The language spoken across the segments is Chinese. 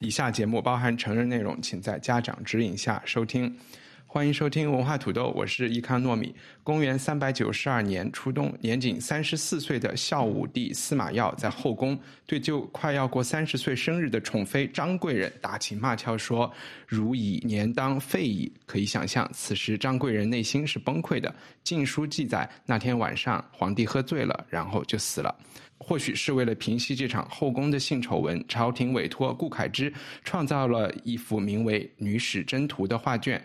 以下节目包含成人内容，请在家长指引下收听。欢迎收听文化土豆，我是伊康糯米。公元三百九十二年初冬，年仅三十四岁的孝武帝司马曜在后宫对就快要过三十岁生日的宠妃张贵人打情骂俏说：“如以年当废矣。”可以想象，此时张贵人内心是崩溃的。晋书记载，那天晚上皇帝喝醉了，然后就死了。或许是为了平息这场后宫的性丑闻，朝廷委托顾恺之创造了一幅名为《女史箴图》的画卷。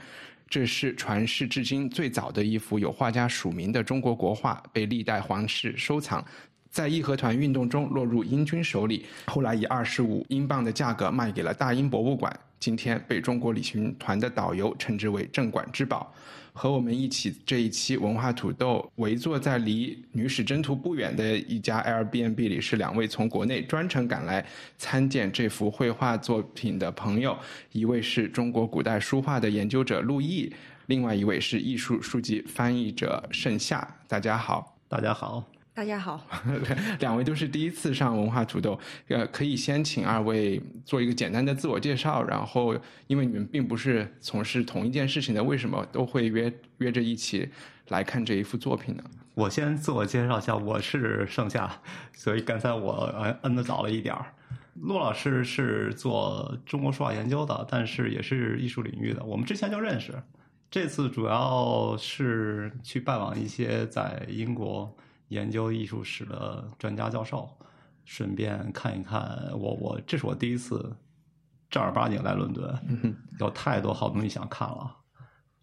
这是传世至今最早的一幅有画家署名的中国国画，被历代皇室收藏。在义和团运动中落入英军手里，后来以二十五英镑的价格卖给了大英博物馆。今天被中国旅行团的导游称之为镇馆之宝。和我们一起这一期文化土豆围坐在离女史箴图不远的一家 Airbnb 里，是两位从国内专程赶来参见这幅绘画作品的朋友。一位是中国古代书画的研究者陆毅，另外一位是艺术书籍翻译者盛夏。大家好，大家好。大家好，两位都是第一次上文化土豆，呃，可以先请二位做一个简单的自我介绍，然后因为你们并不是从事同一件事情的，为什么都会约约着一起来看这一幅作品呢？我先自我介绍一下，我是盛夏，所以刚才我摁摁的早了一点儿。陆老师是做中国书法研究的，但是也是艺术领域的，我们之前就认识。这次主要是去拜访一些在英国。研究艺术史的专家教授，顺便看一看我我这是我第一次正儿八经来伦敦，有太多好东西想看了。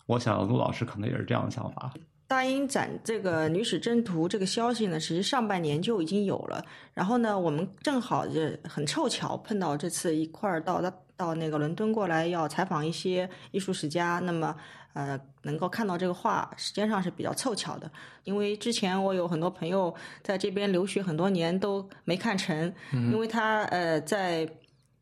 我想陆老师可能也是这样的想法。大英展这个《女史箴图》这个消息呢，其实上半年就已经有了。然后呢，我们正好就很凑巧碰到这次一块儿到到那个伦敦过来要采访一些艺术史家，那么。呃，能够看到这个画，时间上是比较凑巧的。因为之前我有很多朋友在这边留学很多年都没看成，因为他呃在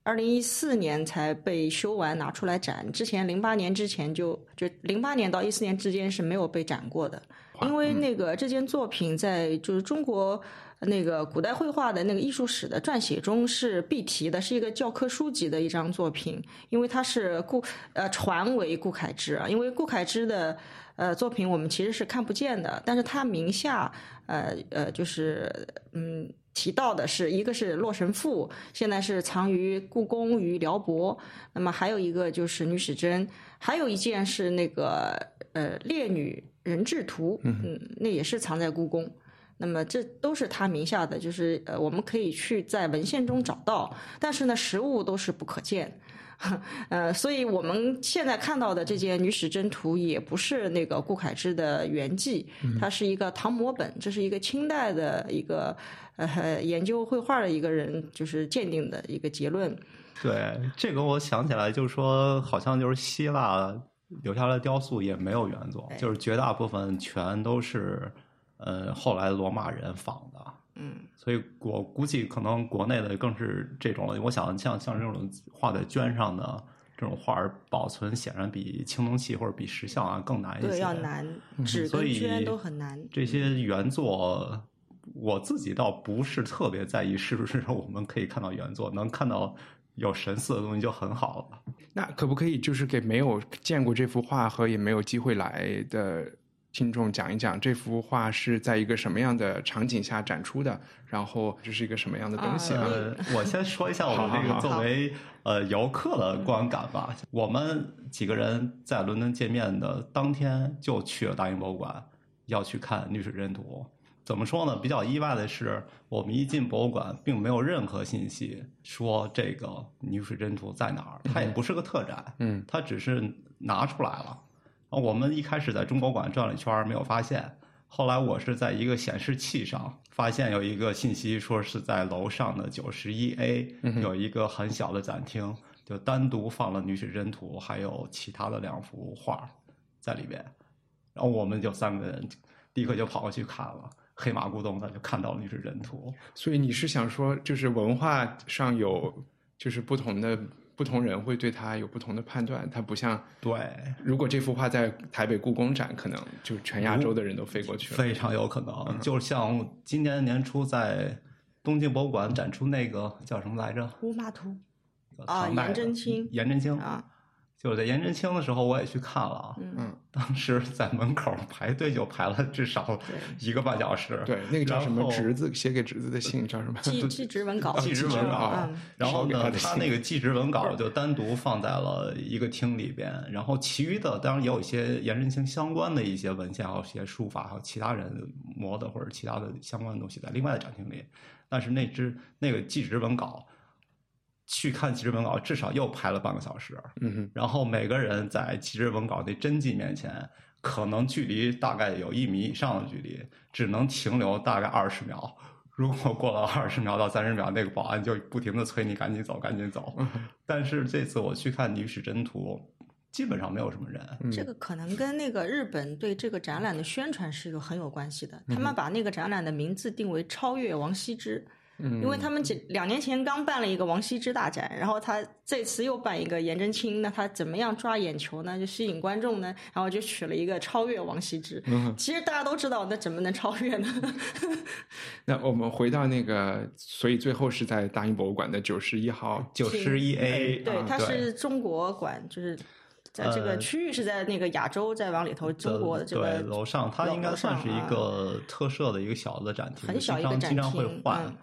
二零一四年才被修完拿出来展，之前零八年之前就就零八年到一四年之间是没有被展过的。因为那个这件作品在就是中国。那个古代绘画的那个艺术史的撰写中是必提的，是一个教科书级的一张作品，因为它是顾呃传为顾恺之啊，因为顾恺之的呃作品我们其实是看不见的，但是他名下呃呃就是嗯提到的是一个是《洛神赋》，现在是藏于故宫于辽博，那么还有一个就是《女史箴》，还有一件是那个呃《列女人质图》，嗯，那也是藏在故宫。那么这都是他名下的，就是呃，我们可以去在文献中找到，但是呢，实物都是不可见，呃，所以我们现在看到的这件《女史箴图》也不是那个顾恺之的原迹，它是一个唐摹本，这是一个清代的一个呃研究绘画的一个人就是鉴定的一个结论。对，这个我想起来，就是说，好像就是希腊留下来的雕塑也没有原作，就是绝大部分全都是。呃，后来罗马人仿的，嗯，所以我估计可能国内的更是这种了。我想像像这种画在绢上的这种画儿，保存显然比青铜器或者比石像啊更难一些，对，要难，纸跟绢都很难。这些原作，我自己倒不是特别在意是不是我们可以看到原作，能看到有神似的东西就很好了。那可不可以就是给没有见过这幅画和也没有机会来的？听众讲一讲这幅画是在一个什么样的场景下展出的，然后这是一个什么样的东西？呃，我先说一下我们这个作为呃游客的观感吧。我们几个人在伦敦见面的当天就去了大英博物馆，要去看《女史箴图》。怎么说呢？比较意外的是，我们一进博物馆，并没有任何信息说这个《女史箴图》在哪儿。它也不是个特展，嗯，它只是拿出来了。我们一开始在中国馆转了一圈没有发现，后来我是在一个显示器上发现有一个信息，说是在楼上的九十一 A 有一个很小的展厅，就单独放了女史箴图，还有其他的两幅画在里边。然后我们就三个人立刻就跑过去看了，黑马咕咚的就看到了女史箴图。所以你是想说，就是文化上有就是不同的不同人会对它有不同的判断，它不像对，如果这幅画在台北故宫展，可能就全亚洲的人都飞过去了。非常有可能。就像今年年初在东京博物馆展出那个叫什么来着？乌马图啊，颜真卿颜真卿啊，就在颜真卿的时候，我也去看了啊。嗯，当时在门口排队就排了至少一个半小时。对，那个叫什么侄子写给侄子的信叫什么？祭祭 侄文稿，祭侄文稿嗯，然后呢，他那个祭侄文稿就单独放在了一个厅里边，然后其余的当然也有一些颜真卿相关的一些文献，还有一些书法，还有其他人摹的或者其他的相关的东西在另外的展厅里。但是那只那个记职文稿，去看祭侄文稿至少又排了半个小时。嗯哼，然后每个人在祭侄文稿那真迹面前，可能距离大概有一米以上的距离，只能停留大概二十秒。如果过了二十秒到三十秒，那个保安就不停的催你赶紧走，赶紧走。但是这次我去看《女史箴图》，基本上没有什么人。嗯这个可能跟那个日本对这个展览的宣传是有很有关系的。他嗯们把那个展览的名字定为“超越王羲之”，嗯，因为他们几两年前刚办了一个王羲之大展，然后他这次又办一个颜真卿，那他怎么样抓眼球呢？就吸引观众呢？然后就取了一个“超越王羲之”。嗯其实大家都知道，那怎么能超越呢？那我们回到那个，所以最后是在大英博物馆的九十一号九十一 A，对，啊它是中国馆，就是在这个呃区域是在那个亚洲，再往里头，中国的这个对楼上，它应该算是一个特设的一个小的展厅，很小一个展厅经常会厅换。嗯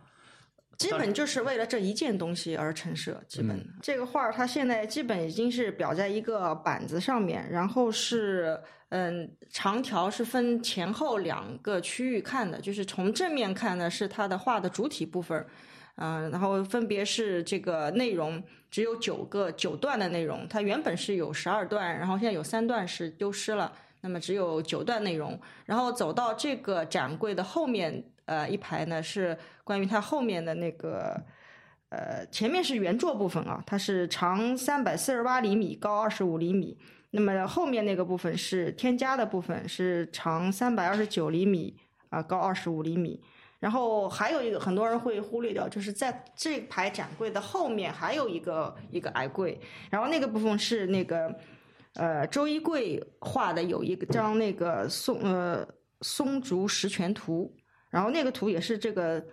基本就是为了这一件东西而陈设。基本、嗯这个画儿它现在基本已经是裱在一个板子上面，然后是嗯长条是分前后两个区域看的，就是从正面看呢是它的画的主体部分。嗯，然后分别是这个内容只有九个九段的内容，它原本是有十二段，然后现在有三段是丢失了，那么只有九段内容。然后走到这个展柜的后面，呃，一排呢是关于它后面的那个，呃，前面是原作部分啊，它是长三百四十八厘米，高二十五厘米。那么后面那个部分是添加的部分，是长三百二十九厘米，啊、高二十五厘米。然后还有一个很多人会忽略掉，就是在这排展柜的后面还有一个一个矮柜，然后那个部分是那个呃周一贵画的有一张那个松呃松竹石泉图，然后那个图也是这个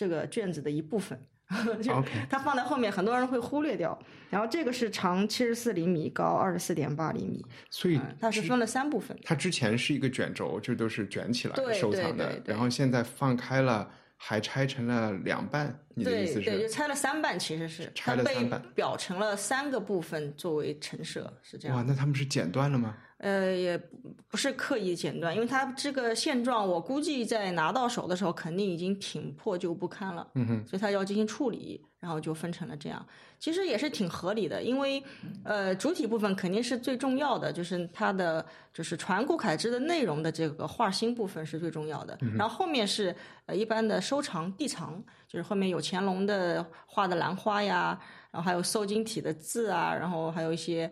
这个卷子的一部分。就 OK 它放在后面，很多人会忽略掉。然后这个是长七十四厘米，高二十四点八厘米，所以嗯它是分了三部分。它之前是一个卷轴，就都是卷起来对收藏的对对，对然后现在放开了，还拆成了两半。你的意思是对，就拆了三半，其实是拆它被了三半表成了三个部分作为陈设，是这样哇，那他们是剪断了吗？呃，也不不是刻意剪断，因为它这个现状，我估计在拿到手的时候肯定已经挺破旧不堪了，嗯哼，所以它要进行处理，然后就分成了这样。其实也是挺合理的，因为呃，主体部分肯定是最重要的，就是它的就是传顾恺之的内容的这个画心部分是最重要的，然后后面是呃一般的收藏地藏，就是后面有乾隆的画的兰花呀，然后还有瘦金体的字啊，然后还有一些。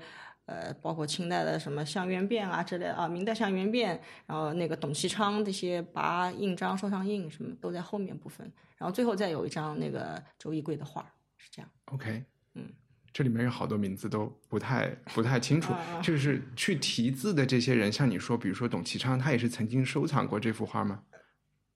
呃，包括清代的什么项元变啊之类的啊，明代项元变，然后那个董其昌这些拔印章、收藏印什么都在后面部分，然后最后再有一张那个周易贵的画，是这样。OK，嗯，这里面有好多名字都不太不太清楚就是去题字的这些人，像你说，比如说董其昌，他也是曾经收藏过这幅画吗？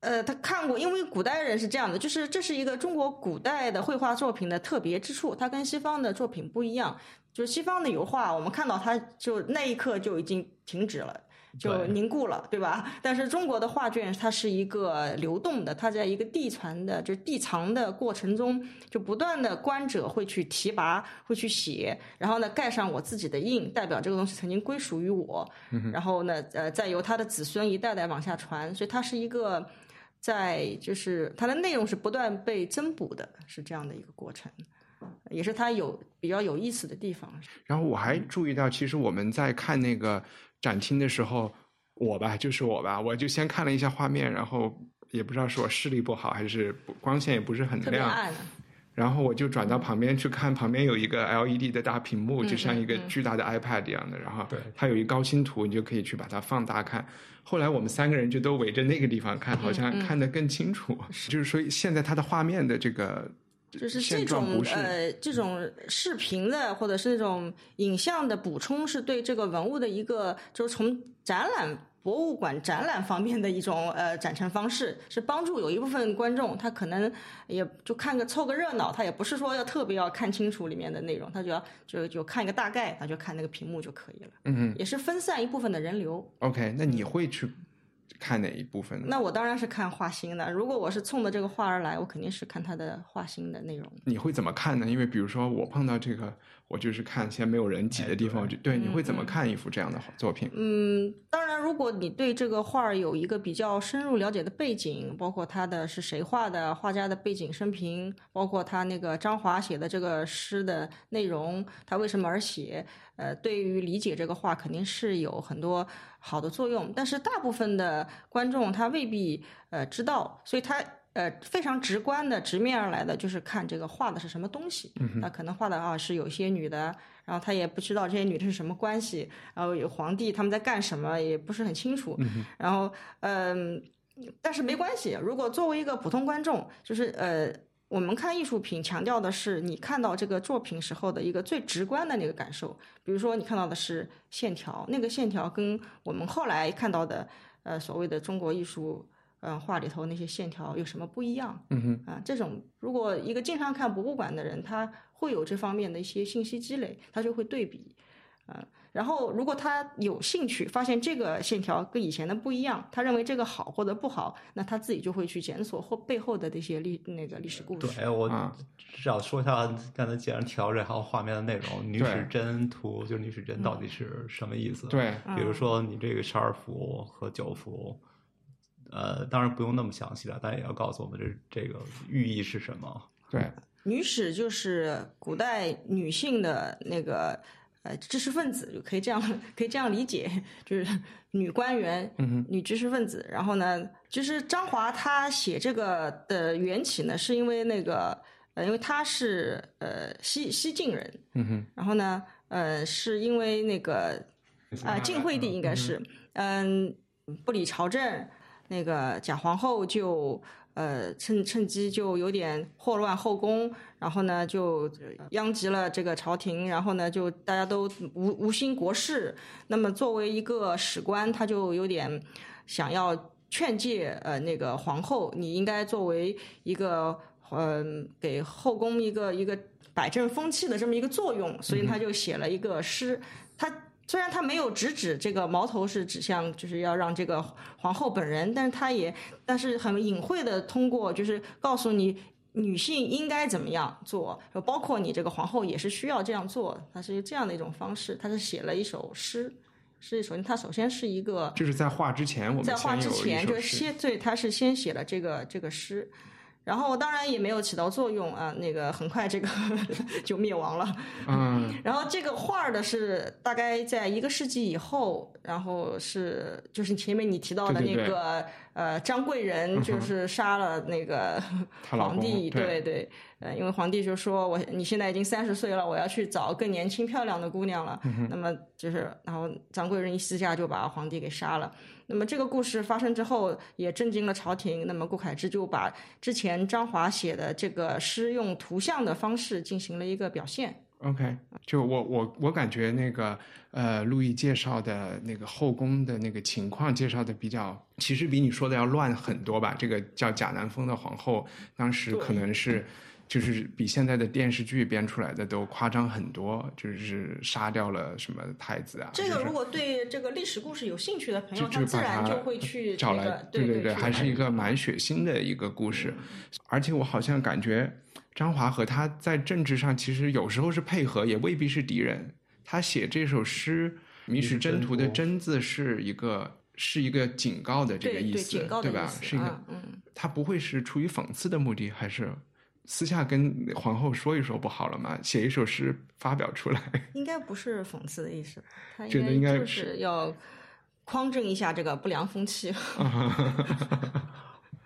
呃，他看过，因为古代人是这样的，就是这是一个中国古代的绘画作品的特别之处，它跟西方的作品不一样。就是西方的油画，我们看到它就那一刻就已经停止了，就凝固了，对吧？但是中国的画卷它是一个流动的，它在一个递传的，就是递藏的过程中，就不断的观者会去提拔，会去写，然后呢盖上我自己的印，代表这个东西曾经归属于我，然后呢，呃，再由他的子孙一代代往下传，所以它是一个。在就是它的内容是不断被增补的，是这样的一个过程，也是它有比较有意思的地方。然后我还注意到，其实我们在看那个展厅的时候，我吧，就是我吧，我就先看了一下画面，然后也不知道是我视力不好还是光线也不是很亮，特别暗。然后我就转到旁边去看，旁边有一个 LED 的大屏幕，就像一个巨大的 iPad 一样的。然后对它有一高清图，你就可以去把它放大看。后来我们三个人就都围着那个地方看，好像看得更清楚。就是说，现在它的画面的这个就是这种是呃这种视频的或者是那种影像的补充，是对这个文物的一个就是从展览。博物馆展览方面的一种呃展陈方式，是帮助有一部分观众，他可能也就看个凑个热闹，他也不是说要特别要看清楚里面的内容，他就要就就看一个大概，他就看那个屏幕就可以了。嗯也是分散一部分的人流。，OK，那你会去看哪一部分呢？那我当然是看画心的，如果我是冲着这个画而来，我肯定是看他的画心的内容。你会怎么看呢？因为比如说我碰到这个，我就是看一些没有人挤的地方，我就对，你会怎么看一幅这样的作品？嗯，当然，如果你对这个画儿有一个比较深入了解的背景，包括他的是谁画的，画家的背景生平，包括他那个张华写的这个诗的内容，他为什么而写，呃，对于理解这个画肯定是有很多好的作用。但是大部分的观众他未必呃知道，所以他。呃，非常直观的、直面而来的，就是看这个画的是什么东西。那可能画的啊是有些女的，然后他也不知道这些女的是什么关系，然后有皇帝他们在干什么也不是很清楚。然后嗯、但是没关系，如果作为一个普通观众，就是呃。我们看艺术品，强调的是你看到这个作品时候的一个最直观的那个感受。比如说，你看到的是线条，那个线条跟我们后来看到的，呃，所谓的中国艺术，呃，画里头那些线条有什么不一样？嗯哼，啊，这种如果一个经常看博物馆的人，他会有这方面的一些信息积累，他就会对比，啊，然后如果他有兴趣，发现这个线条跟以前的不一样，他认为这个好或者不好，那他自己就会去检索或背后的这些历那个历史故事。对，我至少说一下刚才既然提到这还有画面的内容，女对史箴图就是女史箴到底是什么意思？对，比如说你这个十二幅和九幅，呃，当然不用那么详细了，但也要告诉我们这这个寓意是什么。对，女史就是古代女性的那个呃知识分子，就可以这样可以这样理解，就是女官员、女知识分子。然后呢，就是张华他写这个的缘起呢，是因为那个呃，因为他是呃西西晋人，嗯哼，然后呢，呃，是因为那个啊，晋惠帝应该是，嗯，不理朝政，那个贾皇后就呃趁趁机就有点祸乱后宫，然后呢就殃及了这个朝廷，然后呢就大家都无无心国事，那么作为一个史官，他就有点想要劝诫呃那个皇后，你应该作为一个嗯、给后宫一个一个摆正风气的这么一个作用，所以他就写了一个诗，他。虽然他没有直指这个矛头是指向，就是要让这个皇后本人，但是他也，但是很隐晦的通过，就是告诉你女性应该怎么样做，包括你这个皇后也是需要这样做，他是这样的一种方式，他是写了一首诗，是首先他首先是一个就是在画之前，我们在画之前就先对，他是先写了这个这个诗，然后当然也没有起到作用啊，那个很快这个 就灭亡了。嗯，然后这个画儿的是大概在一个世纪以后，然后是就是前面你提到的对对对那个呃张贵人，就是杀了那个皇帝，对对对，呃，因为皇帝就说我你现在已经三十岁了，我要去找更年轻漂亮的姑娘了，嗯那么就是然后张贵人一私下就把皇帝给杀了。那么这个故事发生之后，也震惊了朝廷。那么顾恺之就把之前张华写的这个诗用图像的方式进行了一个表现。OK，就我我我感觉那个呃，陆毅介绍的那个后宫的那个情况介绍的比较，其实比你说的要乱很多吧。这个叫贾南风的皇后，当时可能是就是比现在的电视剧编出来的都夸张很多，就是杀掉了什么太子啊。这个如果对这个历史故事有兴趣的朋友，就他自然就会去找来这个，对对对，还是一个蛮血腥的一个故事，而且我好像感觉张华和他在政治上其实有时候是配合，也未必是敌人。他写这首诗《迷失征途》的“征”字是一个是一个警告的这个对对意思，警告的吧？意思是一个啊，嗯，他不会是出于讽刺的目的，还是私下跟皇后说一说不好了吗？写一首诗发表出来，应该不是讽刺的意思，他觉得应该就是是要匡正一下这个不良风气。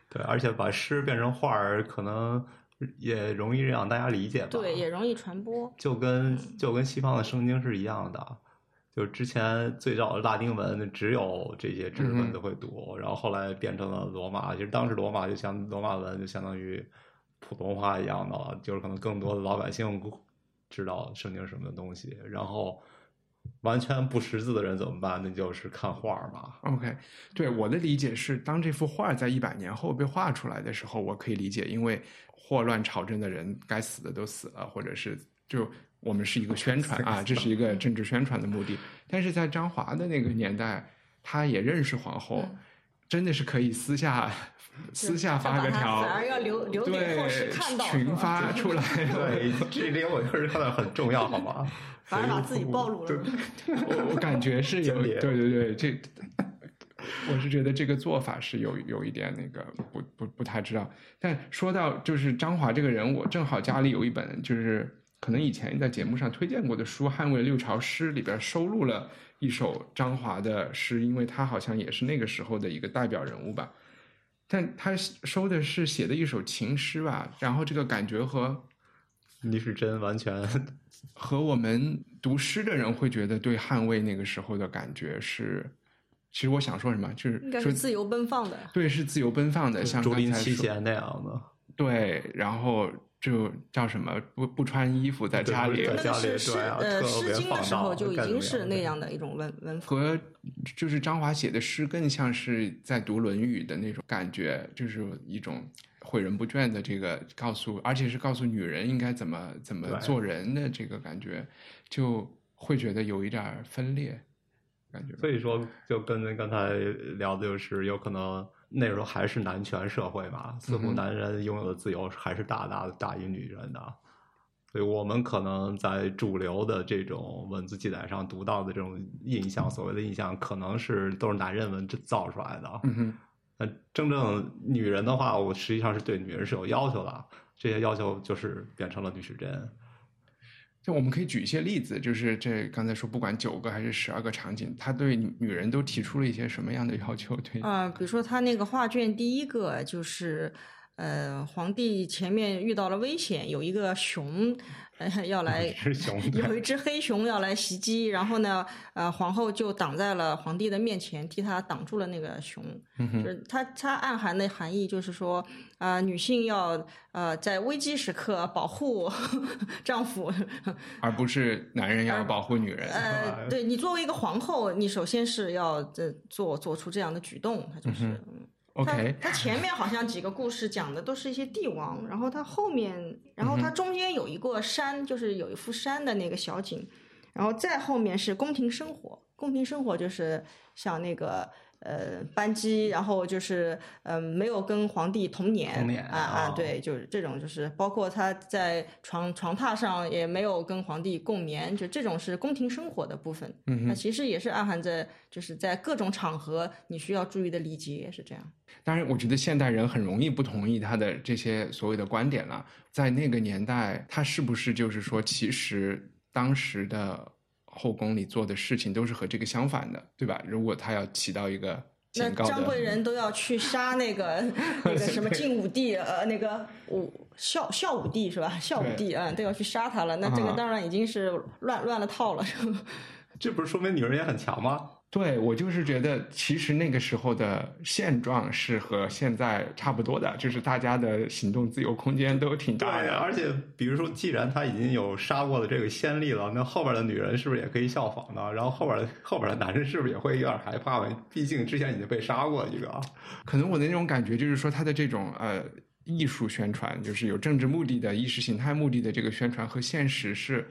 对，而且把诗变成画儿，可能也容易让大家理解吧。对，也容易传播。就跟就跟西方的圣经是一样的，就之前最早的拉丁文只有这些知识分子会读，然后后来变成了罗马。其实当时罗马就像罗马文，就相当于普通话一样的，就是可能更多的老百姓知道圣经是什么东西，然后。完全不识字的人怎么办？那就是看画嘛。OK，对我的理解是，当这幅画在一百年后被画出来的时候，我可以理解，因为祸乱朝政的人该死的都死了，或者是就我们是一个 宣传啊，这是一个政治宣传的目的。但是在张华的那个年代，他也认识皇后，真的是可以私下 私下发个条，反而要留留给后世看到，群发出来。对，这点我确实看到很重要，好吗？反而把自己暴露了。我我感觉是有，对对对，这我是觉得这个做法是有有一点那个不不不太知道。但说到就是张华这个人，我正好家里有一本就是可能以前在节目上推荐过的书《捍卫六朝诗》，里边收录了一首张华的诗，因为他好像也是那个时候的一个代表人物吧。但他收的是写的一首情诗吧，然后这个感觉和。李时珍完全 和我们读诗的人会觉得对捍卫那个时候的感觉是，其实我想说什么，就是应该是自由奔放的，对，是自由奔放的，像竹林七贤那样的，对，然后就叫什么不不穿衣服在家里，家里对呃，《诗经》的时候就已经是那样的一种文文和就是张华写的诗更像是在读《论语》的那种感觉，就是一种。诲人不倦的这个告诉，而且是告诉女人应该怎么怎么做人的这个感觉，就会觉得有一点分裂感觉。所以说，就跟刚才聊的就是，有可能那时候还是男权社会嘛，似乎男人拥有的自由还是大大的大于女人的。所以我们可能在主流的这种文字记载上读到的这种印象，所谓的印象，可能是都是男人文造出来的。那真正女人的话，我实际上是对女人是有要求的，这些要求就是变成了女时针。就我们可以举一些例子，就是这刚才说，不管九个还是十二个场景，他对女人都提出了一些什么样的要求？对啊，比如说他那个画卷第一个就是，呃，皇帝前面遇到了危险，有一个熊。要来有一只黑熊要来袭击，然后呢，呃，皇后就挡在了皇帝的面前，替他挡住了那个熊。就是他他暗含的含义就是说，啊，女性要呃在危机时刻保护 丈夫，而不是男人要保护女人。呃，对你作为一个皇后，你首先是要这做做出这样的举动，他就是。OK，他前面好像几个故事讲的都是一些帝王，然后他后面，然后他中间有一个山，就是有一幅山的那个小景，然后再后面是宫廷生活，宫廷生活就是像那个。呃，班机，然后就是呃，没有跟皇帝同年，同年啊啊，对，就是这种，就是包括他在床床榻上也没有跟皇帝共眠，就这种是宫廷生活的部分。嗯那其实也是暗含着，就是在各种场合你需要注意的礼节是这样。当然，我觉得现代人很容易不同意他的这些所谓的观点了。在那个年代，他是不是就是说，其实当时的。后宫里做的事情都是和这个相反的，对吧？如果他要起到一个那张贵人都要去杀那个 那个什么晋武帝，呃，那个武孝孝武帝是吧？孝武帝啊，都要去杀他了。那这个当然已经是乱乱了套了。这不是说明女人也很强吗？对，我就是觉得，其实那个时候的现状是和现在差不多的，就是大家的行动自由空间都挺大的。而且，比如说，既然他已经有杀过的这个先例了，那后边的女人是不是也可以效仿呢？然后后边的后边的男人是不是也会有点害怕呢？毕竟之前已经被杀过一个。可能我的那种感觉就是说，他的这种呃艺术宣传，就是有政治目的的意识形态目的的这个宣传和现实是，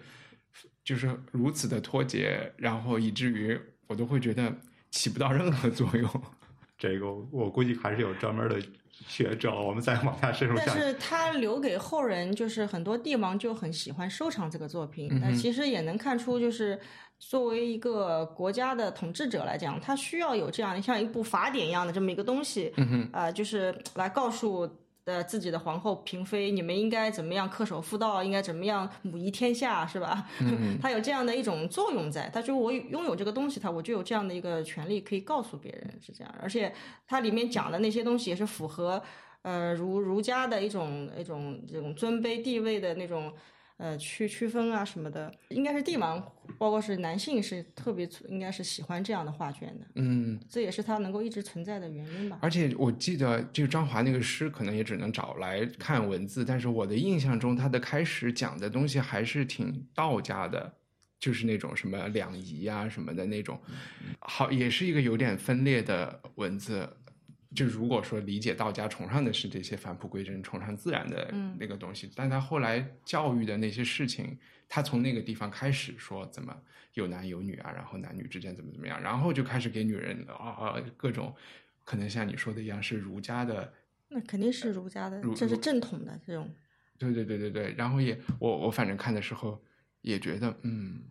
就是如此的脱节，然后以至于。我都会觉得起不到任何作用。这个我估计还是有专门的学者，我们再往下深入。但是他留给后人，就是很多帝王就很喜欢收藏这个作品。那其实也能看出，就是作为一个国家的统治者来讲，他需要有这样像一部法典一样的这么一个东西，啊，就是来告诉的自己的皇后嫔妃，你们应该怎么样恪守妇道，应该怎么样母仪天下，是吧？嗯他有这样的一种作用在，他就我拥有这个东西，他我就有这样的一个权利可以告诉别人是这样，而且它里面讲的那些东西也是符合呃儒儒家的一种一种这种尊卑地位的那种。呃，区区分啊什么的，应该是帝王，包括是男性是特别应该是喜欢这样的画卷的，嗯，这也是它能够一直存在的原因吧。而且我记得，就张华那个诗，可能也只能找来看文字，但是我的印象中，他的开始讲的东西还是挺道家的，就是那种什么两仪啊什么的那种，好，也是一个有点分裂的文字。就如果说理解道家崇尚的是这些返璞归真、崇尚自然的那个东西，但他后来教育的那些事情，他从那个地方开始说怎么有男有女啊，然后男女之间怎么怎么样，然后就开始给女人啊各种可能像你说的一样是儒家的，那肯定是儒家的儒，这是正统的这种。对对对对对，然后也我我反正看的时候也觉得嗯。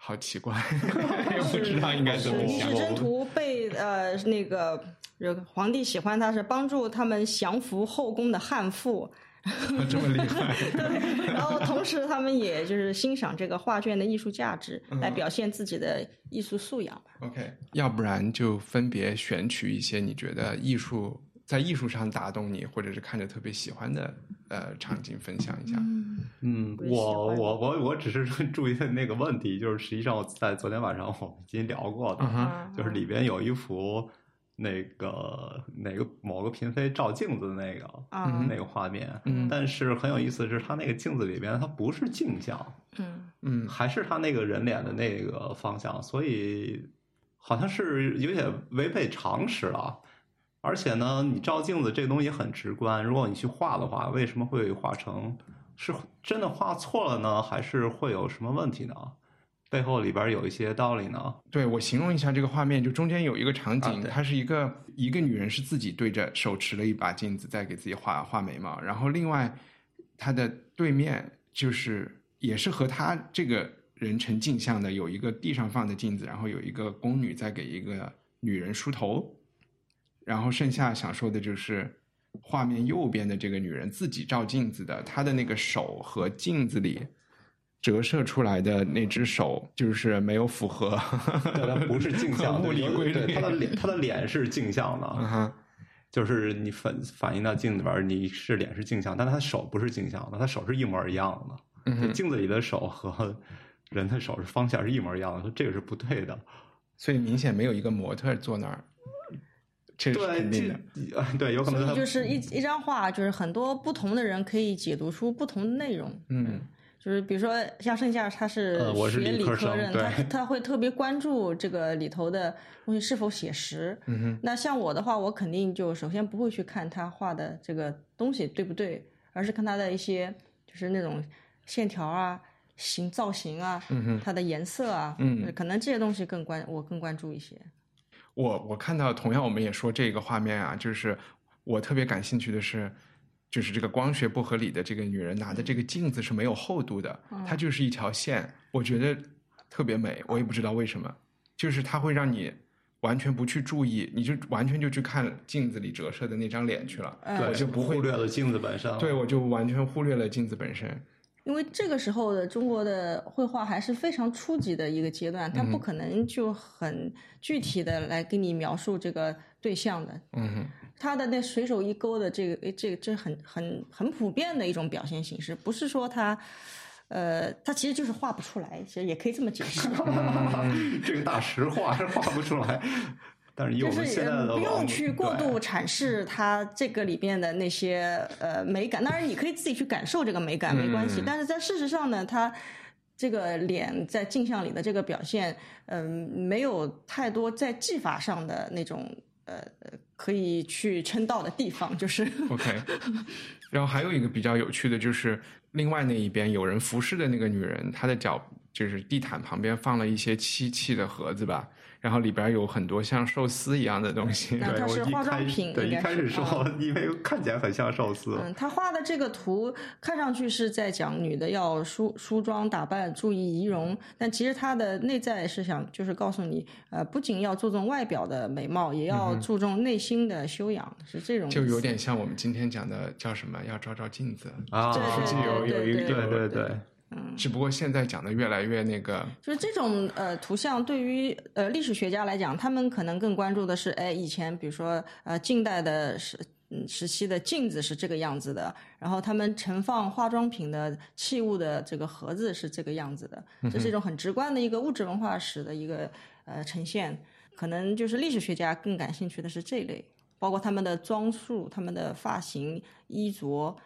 好奇怪，也不知道应该怎么是想。是真图被呃那个这个皇帝喜欢他是帮助他们降服后宫的悍妇，这么厉害。对，然后同时他们也就是欣赏这个画卷的艺术价值，来表现自己的艺术素养吧。OK，要不然就分别选取一些你觉得艺术在艺术上打动你，或者是看着特别喜欢的呃场景分享一下。嗯，我我我我我只是注意的那个问题，就是实际上我在昨天晚上我们已经聊过的，嗯哼啊就是里边有一幅那个哪个某个嫔妃照镜子的那个、嗯那个画面，嗯但是很有意思的是，他那个镜子里边它不是镜像，嗯嗯还是他那个人脸的那个方向，所以好像是有点违背常识了。而且呢，你照镜子这个东西很直观，如果你去画的话，为什么会画成是真的画错了呢？还是会有什么问题呢？背后里边有一些道理呢？对我形容一下这个画面，就中间有一个场景，啊它是一个一个女人是自己对着手持了一把镜子，在给自己画画眉毛，然后另外她的对面就是也是和她这个人成镜像的，有一个地上放的镜子，然后有一个宫女在给一个女人梳头，然后剩下想说的就是。画面右边的这个女人自己照镜子的，她的那个手和镜子里折射出来的那只手，就是没有符合对，它不是镜像 的，物理规他的脸，他的脸是镜像的，嗯哼，就是你反反映到镜子里边，你是脸是镜像，但他手不是镜像的，他手是一模一样的。镜子里的手和 人的手是方向是一模一样的，说这个是不对的。所以明显没有一个模特坐那儿，这是肯定的。这啊对，有可能就是一一张画，就是很多不同的人可以解读出不同的内容。嗯就是比如说像盛夏，他是呃我是学理理科生人，对他 他会特别关注这个里头的东西是否写实。嗯哼，那像我的话，我肯定就首先不会去看他画的这个东西对不对，而是看他的一些就是那种线条啊、形造型啊、嗯哼，它的颜色啊，嗯可能这些东西更关我更关注一些。我我看到，同样我们也说这个画面啊，就是我特别感兴趣的是，就是这个光学不合理的这个女人拿的这个镜子是没有厚度的，它就是一条线，我觉得特别美，我也不知道为什么，就是它会让你完全不去注意，你就完全就去看镜子里折射的那张脸去了，嗯对我就不会忽略了镜子本身。对，我就完全忽略了镜子本身。因为这个时候的中国的绘画还是非常初级的一个阶段，它不可能就很具体的来给你描述这个对象的。嗯哼，他的那随手一勾的这个，诶这个这很很很普遍的一种表现形式，不是说他，呃，他其实就是画不出来，其实也可以这么解释。这个大实话是画不出来，但是以我就是们现在的呃不用去过度阐释它这个里边的那些呃美感，当然你可以自己去感受这个美感没关系，嗯但是在事实上呢，他这个脸在镜像里的这个表现，嗯、没有太多在技法上的那种呃呃可以去称道的地方，就是 OK，然后还有一个比较有趣的就是，另外那一边有人服侍的那个女人，她的脚就是地毯旁边放了一些漆器的盒子吧，然后里边有很多像寿司一样的东西。它我一是化妆品对一开始说啊，因为看起来很像寿司，嗯，他画的这个图看上去是在讲女的要梳梳妆打扮，注意仪容，但其实它的内在是想就是告诉你，呃，不仅要注重外表的美貌，也要注重内心的修养，是这种。就有点像我们今天讲的叫什么？要照照镜子啊对估计有对对有一个对对对，只不过现在讲的越来越那个，就是这种呃图像，对于呃历史学家来讲，他们可能更关注的是，哎，以前比如说呃近代的时嗯时期的镜子是这个样子的，然后他们盛放化妆品的器物的这个盒子是这个样子的，这是一种很直观的一个物质文化史的一个呃呈现。可能就是历史学家更感兴趣的是这一类，包括他们的装束、他们的发型、衣着，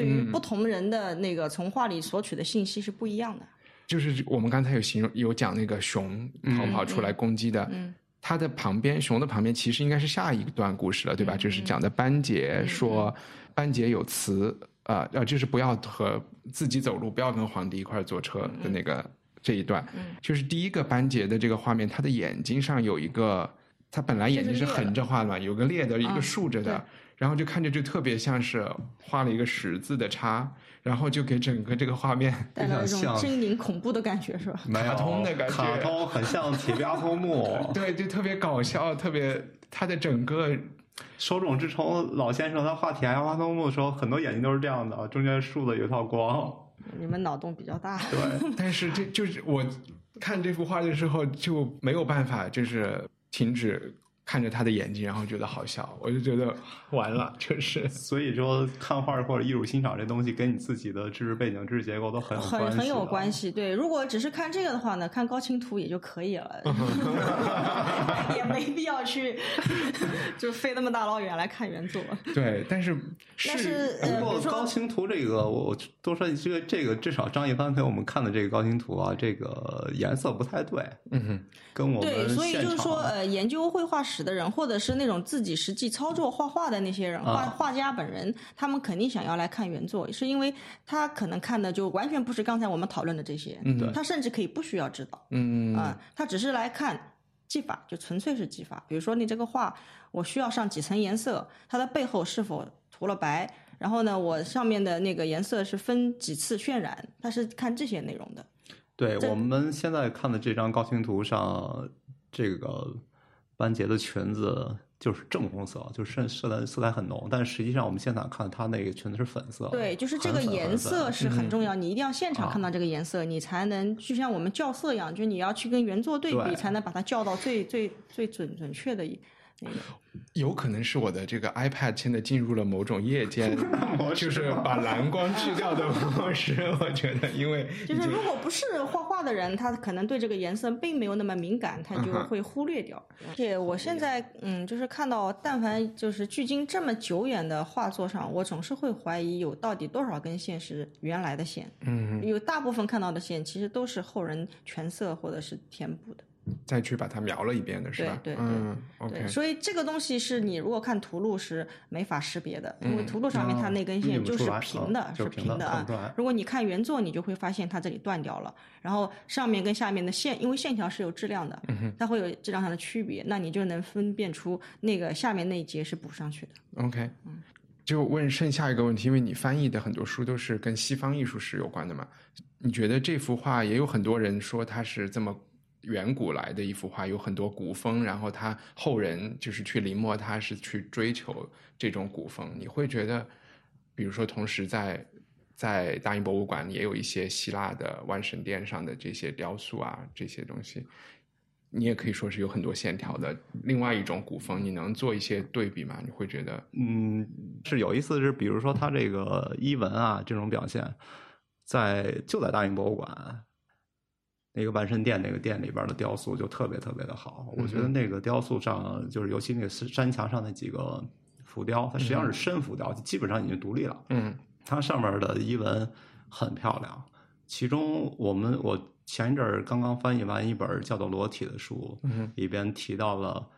对于不同人的那个从画里索取的信息是不一样的。就是我们刚才有形容有讲那个熊逃跑出来攻击的，嗯它的旁边熊的旁边其实应该是下一段故事了，对吧？就是讲的班杰说，班杰有词，啊呃，就是不要和自己走路，不要跟皇帝一块坐车的那个这一段，就是第一个班杰的这个画面，他的眼睛上有一个，他本来眼睛是横着画的嘛，有个裂的，一个竖着的，然后就看着就特别像是画了一个十字的叉，然后就给整个这个画面带来一种像狰狞恐怖的感觉，是吧？卡通的感觉卡通很像铁臂阿童木。对，就特别搞笑，特别他的整个手冢治虫老先生他画铁臂阿童木的时候，很多眼睛都是这样的，中间竖的有一道光。你们脑洞比较大。对，但是这就是我看这幅画的时候就没有办法，就是停止看着他的眼睛，然后觉得好笑，我就觉得 完了，就是所以说看画或者艺术欣赏这东西，跟你自己的知识背景、知识结构都很有关系。很很有关系，对。如果只是看这个的话呢，看高清图也就可以了，也没必要去 就飞那么大老远来看原作。对，但是但是如说高清图这个，我多说这个这个，至少张一帆给我们看的这个高清图啊，这个颜色不太对，嗯哼，跟我们对，所以就是说，呃，研究绘画史的人，或者是那种自己实际操作画画的那些人，画啊画家本人，他们肯定想要来看原作，是因为他可能看的就完全不是刚才我们讨论的这些，嗯他甚至可以不需要知道，嗯啊、他只是来看技法，就纯粹是技法。比如说你这个画，我需要上几层颜色，它的背后是否涂了白，然后呢，我上面的那个颜色是分几次渲染，他是看这些内容的。对我们现在看的这张高清图上，这个班杰的裙子就是正红色，就是色色彩色彩很浓，但实际上我们现场看她那个裙子是粉色。对，就是这个颜色是很重要，你一定要现场啊看到这个颜色，你才能就像我们校色一样，就你要去跟原作对比，对才能把它校到最最最准准确的。有可能是我的这个 iPad 现在进入了某种夜间，就是把蓝光去掉的模式。我觉得，因为就是如果不是画画的人，他可能对这个颜色并没有那么敏感，他就会忽略掉。而且我现在嗯，就是看到，但凡就是距今这么久远的画作上，我总是会怀疑有到底多少根线是原来的线。嗯，有大部分看到的线其实都是后人全色或者是填补的。再去把它描了一遍的是吧？对对对嗯，OK，对，所以这个东西是你如果看图录是没法识别的，因为嗯图录上面它那根线就是平的，嗯是平的啊。如果你看原作，你就会发现它这里断掉了，然后上面跟下面的线，因为线条是有质量的，嗯它会有质量上的区别，那你就能分辨出那个下面那一节是补上去的。OK，嗯就问剩下一个问题，因为你翻译的很多书都是跟西方艺术史有关的嘛，你觉得这幅画也有很多人说它是这么远古来的一幅画，有很多古风，然后他后人就是去临摹它，是去追求这种古风。你会觉得，比如说同时在在大英博物馆也有一些希腊的万神殿上的这些雕塑啊，这些东西。你也可以说是有很多线条的另外一种古风，你能做一些对比吗？你会觉得嗯，是有意思是，比如说他这个衣纹啊这种表现，在就在大英博物馆那个万神殿那个殿里边的雕塑就特别特别的好。我觉得那个雕塑上，就是尤其那个山墙上那几个浮雕，它实际上是深浮雕，基本上已经独立了。嗯它上面的衣纹很漂亮，其中我们我前一阵儿刚刚翻译完一本叫做《裸体》的书，嗯里边提到了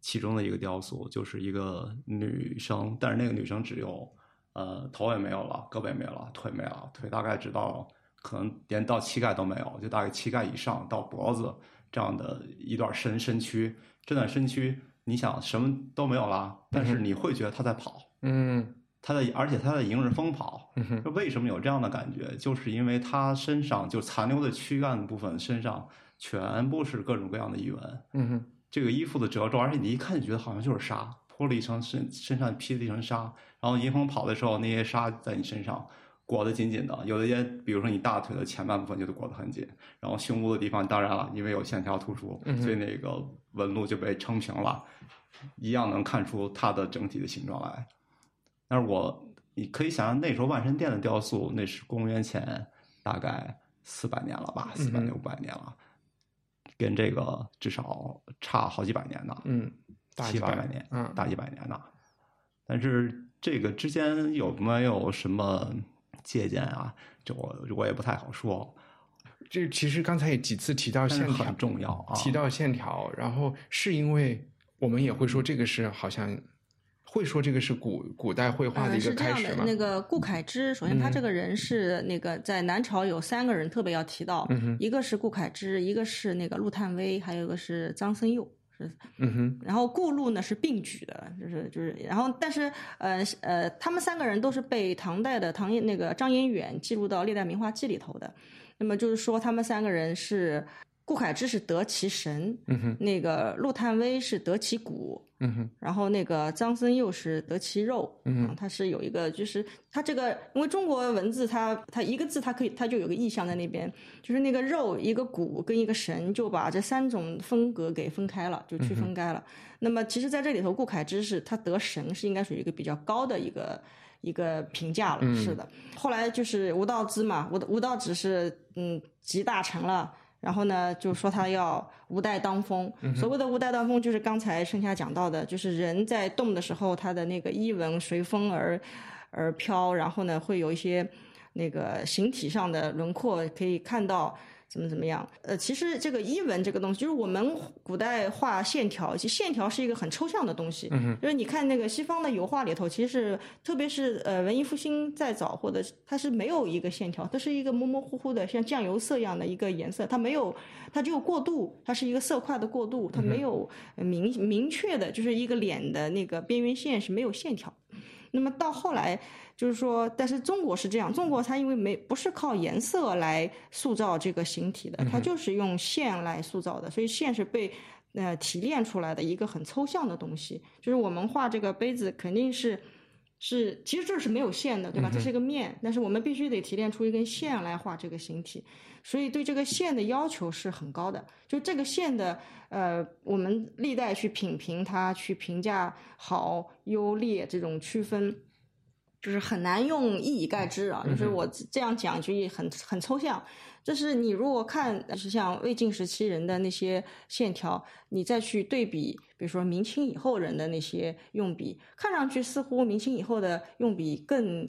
其中的一个雕塑，就是一个女生，但是那个女生只有呃头也没有了，胳膊也没有了，腿没了，腿大概只到可能连到膝盖都没有，就大概膝盖以上到脖子这样的一段身身躯。这段身躯，你想什么都没有啦，但是你会觉得他在跑，嗯他在，而且他在迎着风跑。嗯哼为什么有这样的感觉？就是因为他身上就残留的躯干部分身上全部是各种各样的衣纹。嗯哼这个衣服的褶皱，而且你一看就觉得好像就是纱，脱了一层身身上披了一层纱，然后迎风跑的时候，那些纱在你身上裹得紧紧的，有的些比如说你大腿的前半部分就裹得很紧，然后胸部的地方当然了，因为有线条突出，所以那个纹路就被撑平了，一样能看出它的整体的形状来。但是我你可以想象，那时候万神殿的雕塑，那是公元前大概四百年了吧，四百年嗯五百年了，跟这个至少差好几百年呢。嗯，大几百七八百年，嗯大几百年呢。但是这个之间有没有什么借鉴啊？这我我也不太好说。这其实刚才也几次提到线条很重要啊提到线条，然后是因为我们也会说这个是好像会说这个是古古代绘画的呃，一是这样的，个开始嘛？那个顾恺之，首先他嗯这个人是那个在南朝有三个人特别要提到，嗯一个是顾恺之，一个是那个陆探微，还有一个是张僧佑。是，嗯哼然后顾路呢是并举的，就是就是，然后但是呃呃，他们三个人都是被唐代的唐那个张彦远记录到《历代名画记》里头的。那么就是说，他们三个人是顾恺之是得其神，嗯哼那个陆探微是得其骨，嗯哼然后那个张僧佑是得其肉，嗯啊，它是有一个，就是他这个，因为中国文字它它一个字它可以它就有个意象在那边，就是那个肉一个骨跟一个神就把这三种风格给分开了，就区分开了。那么其实在这里头，顾恺之是他得神是应该属于一个比较高的一个一个评价了，是的。后来就是吴道之嘛，吴吴道子是嗯集大成了。然后呢，就说他要无带当风。所谓的无带当风，就是刚才盛夏讲到的，就是人在动的时候，他的那个衣纹随风而而飘，然后呢，会有一些那个形体上的轮廓可以看到。怎么怎么样？呃，其实这个衣纹这个东西，就是我们古代画线条，其实线条是一个很抽象的东西。嗯就是你看那个西方的油画里头，其实是特别是呃文艺复兴再早，或者它是没有一个线条，它是一个模模糊糊的，像酱油色一样的一个颜色，它没有，它只有过渡，它是一个色块的过渡，它没有呃明明确的，就是一个脸的那个边缘线是没有线条。那么到后来就是说，但是中国是这样，中国它因为没不是靠颜色来塑造这个形体的，它就是用线来塑造的，所以线是被呃提炼出来的一个很抽象的东西。就是我们画这个杯子肯定是是，其实这是没有线的，对吧？这是一个面，但是我们必须得提炼出一根线来画这个形体，所以对这个线的要求是很高的。就这个线的呃，我们历代去品评它，去评价好优劣这种区分。就是很难用一以概之啊，就是我这样讲就很很抽象。就是你如果看，就是像魏晋时期人的那些线条，你再去对比，比如说明清以后人的那些用笔，看上去似乎明清以后的用笔更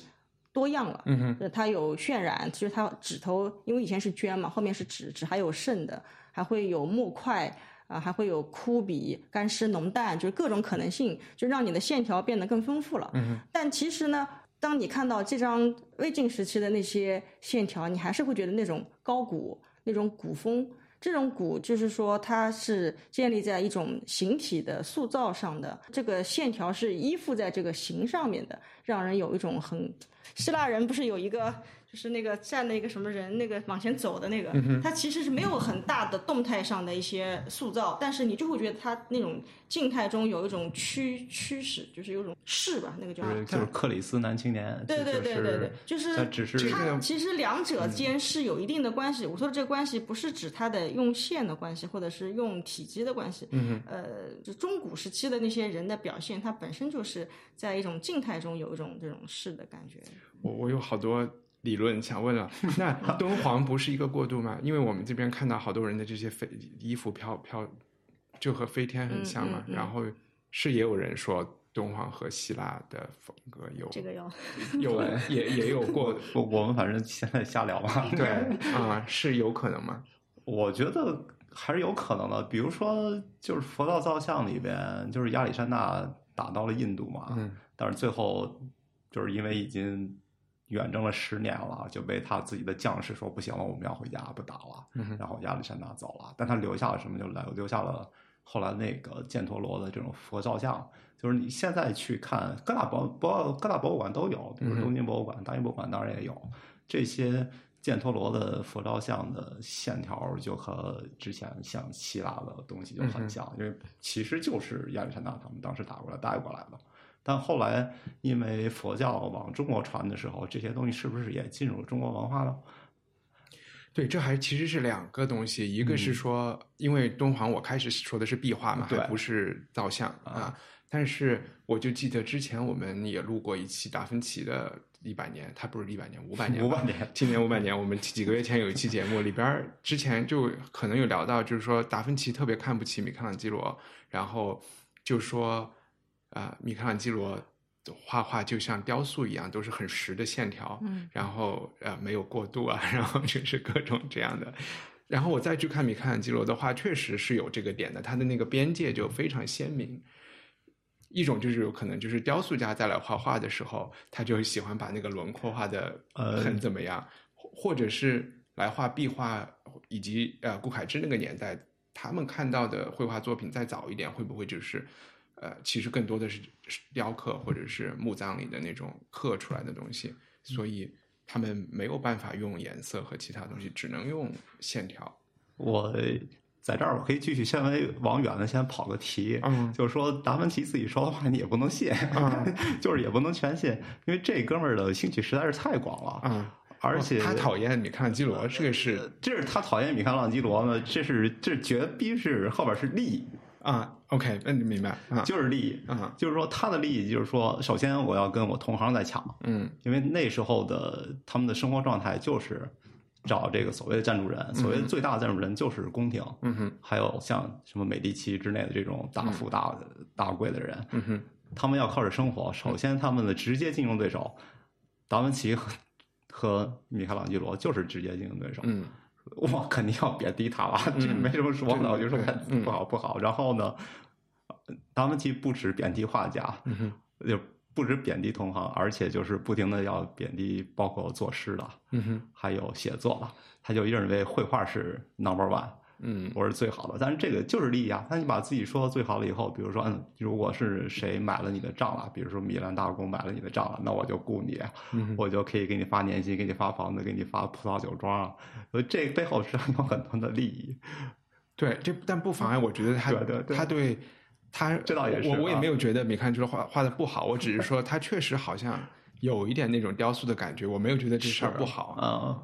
多样了。嗯哼呃它有渲染，其实它指头，因为以前是绢嘛，后面是纸，纸还有渗的，还会有墨块。啊，还会有枯笔、干湿、浓淡，就是各种可能性，就让你的线条变得更丰富了。嗯但其实呢，当你看到这张魏晋时期的那些线条，你还是会觉得那种高古、那种古风。这种古就是说，它是建立在一种形体的塑造上的，这个线条是依附在这个形上面的，让人有一种很希腊人不是有一个就是那个站的一个什么人，那个往前走的那个，他其实是没有很大的动态上的一些塑造，但是你就会觉得他那种静态中有一种驱驱使，就是有一种势吧，那个叫就是就是克里斯男青年，对对对对对，就是他只是它其实两者间是有一定的关系。我说的这个关系不是指他的用线的关系，或者是用体积的关系。嗯呃，就中古时期的那些人的表现，他本身就是在一种静态中有一种这种势的感觉。我我有好多理论想问了。那敦煌不是一个过渡吗？因为我们这边看到好多人的这些飞衣服飘飘，就和飞天很像嘛。嗯嗯嗯然后是也有人说敦煌和希腊的风格有这个有有 也也有过我我们反正现在瞎聊嘛。对啊、是有可能吗？我觉得还是有可能的。比如说，就是佛道造像里边，就是亚历山大打到了印度嘛，嗯但是最后就是因为已经远征了十年了，就被他自己的将士说不行了，我们要回家，不打了。然后亚历山大走了，但他留下了什么？就来留下了后来那个犍陀罗的这种佛造像。就是你现在去看各大博博各大博物馆都有，比如东京博物馆、大英博物馆当然也有这些犍陀罗的佛造像的线条，就和之前像希腊的东西就很像，因为其实就是亚历山大他们当时打过来带过来的。但后来因为佛教往中国传的时候，这些东西是不是也进入中国文化了？对，这还其实是两个东西，一个是说，因为敦煌我开始说的是壁画嘛，还不是造像啊。但是我就记得之前我们也录过一期达芬奇的一百年，他不是一百年，五百年，五百年，今年五百年。我们几个月前有一期节目里边，之前就可能有聊到，就是说达芬奇特别看不起米开朗基罗，然后就说啊，米开朗基罗画画就像雕塑一样，都是很实的线条，嗯，然后呃没有过渡啊，然后就是各种这样的。然后我再去看米开朗基罗的画，确实是有这个点的，他的那个边界就非常鲜明。一种就是有可能就是雕塑家再来画画的时候，他就喜欢把那个轮廓画的很怎么样，或者是来画壁画，以及呃顾恺之那个年代，他们看到的绘画作品再早一点，会不会就是呃其实更多的是雕刻或者是墓葬里的那种刻出来的东西，所以他们没有办法用颜色和其他东西，只能用线条。我。在这儿，我可以继续先微往远了先跑个题，嗯就是说达芬奇自己说的话你也不能信，就是也不能全信，因为这哥们儿的兴趣实在是太广了，嗯，而且他讨厌米开朗基罗，这个是这是他讨厌米开朗基罗呢，这是这绝逼是后边是利益啊，OK，那你明白啊，就是利益啊，就是说他的利益就是说，首先我要跟我同行在抢，嗯，因为那时候的他们的生活状态就是。找这个所谓的赞助人，所谓最大的赞助人就是宫廷，嗯哼，还有像什么美第奇之类的这种大富大大贵的人，嗯哼，他们要靠着生活。首先，他们的直接竞争对手达芬奇和和米开朗基罗就是直接竞争对手。嗯，我肯定要贬低他了，这没什么说的，我就说不好不好。然后呢，达芬奇不止贬低画家，就。不止贬低同行，而且就是不停的要贬低，包括作诗的，嗯，还有写作的，他就认为绘画是 number one，嗯，我是最好的。但是这个就是利益啊，那你把自己说到最好了以后，比如说，嗯，如果是谁买了你的账了，比如说米兰大公买了你的账了，那我就雇你，我就可以给你发年薪，给你发房子，给你发葡萄酒庄，所以这背后实际上有很多的利益。对，这但不妨碍，我觉得他他对。他这倒也是，我我也没有觉得米开朗基罗画画的不好，我只是说他确实好像有一点那种雕塑的感觉，我没有觉得这事儿不好啊。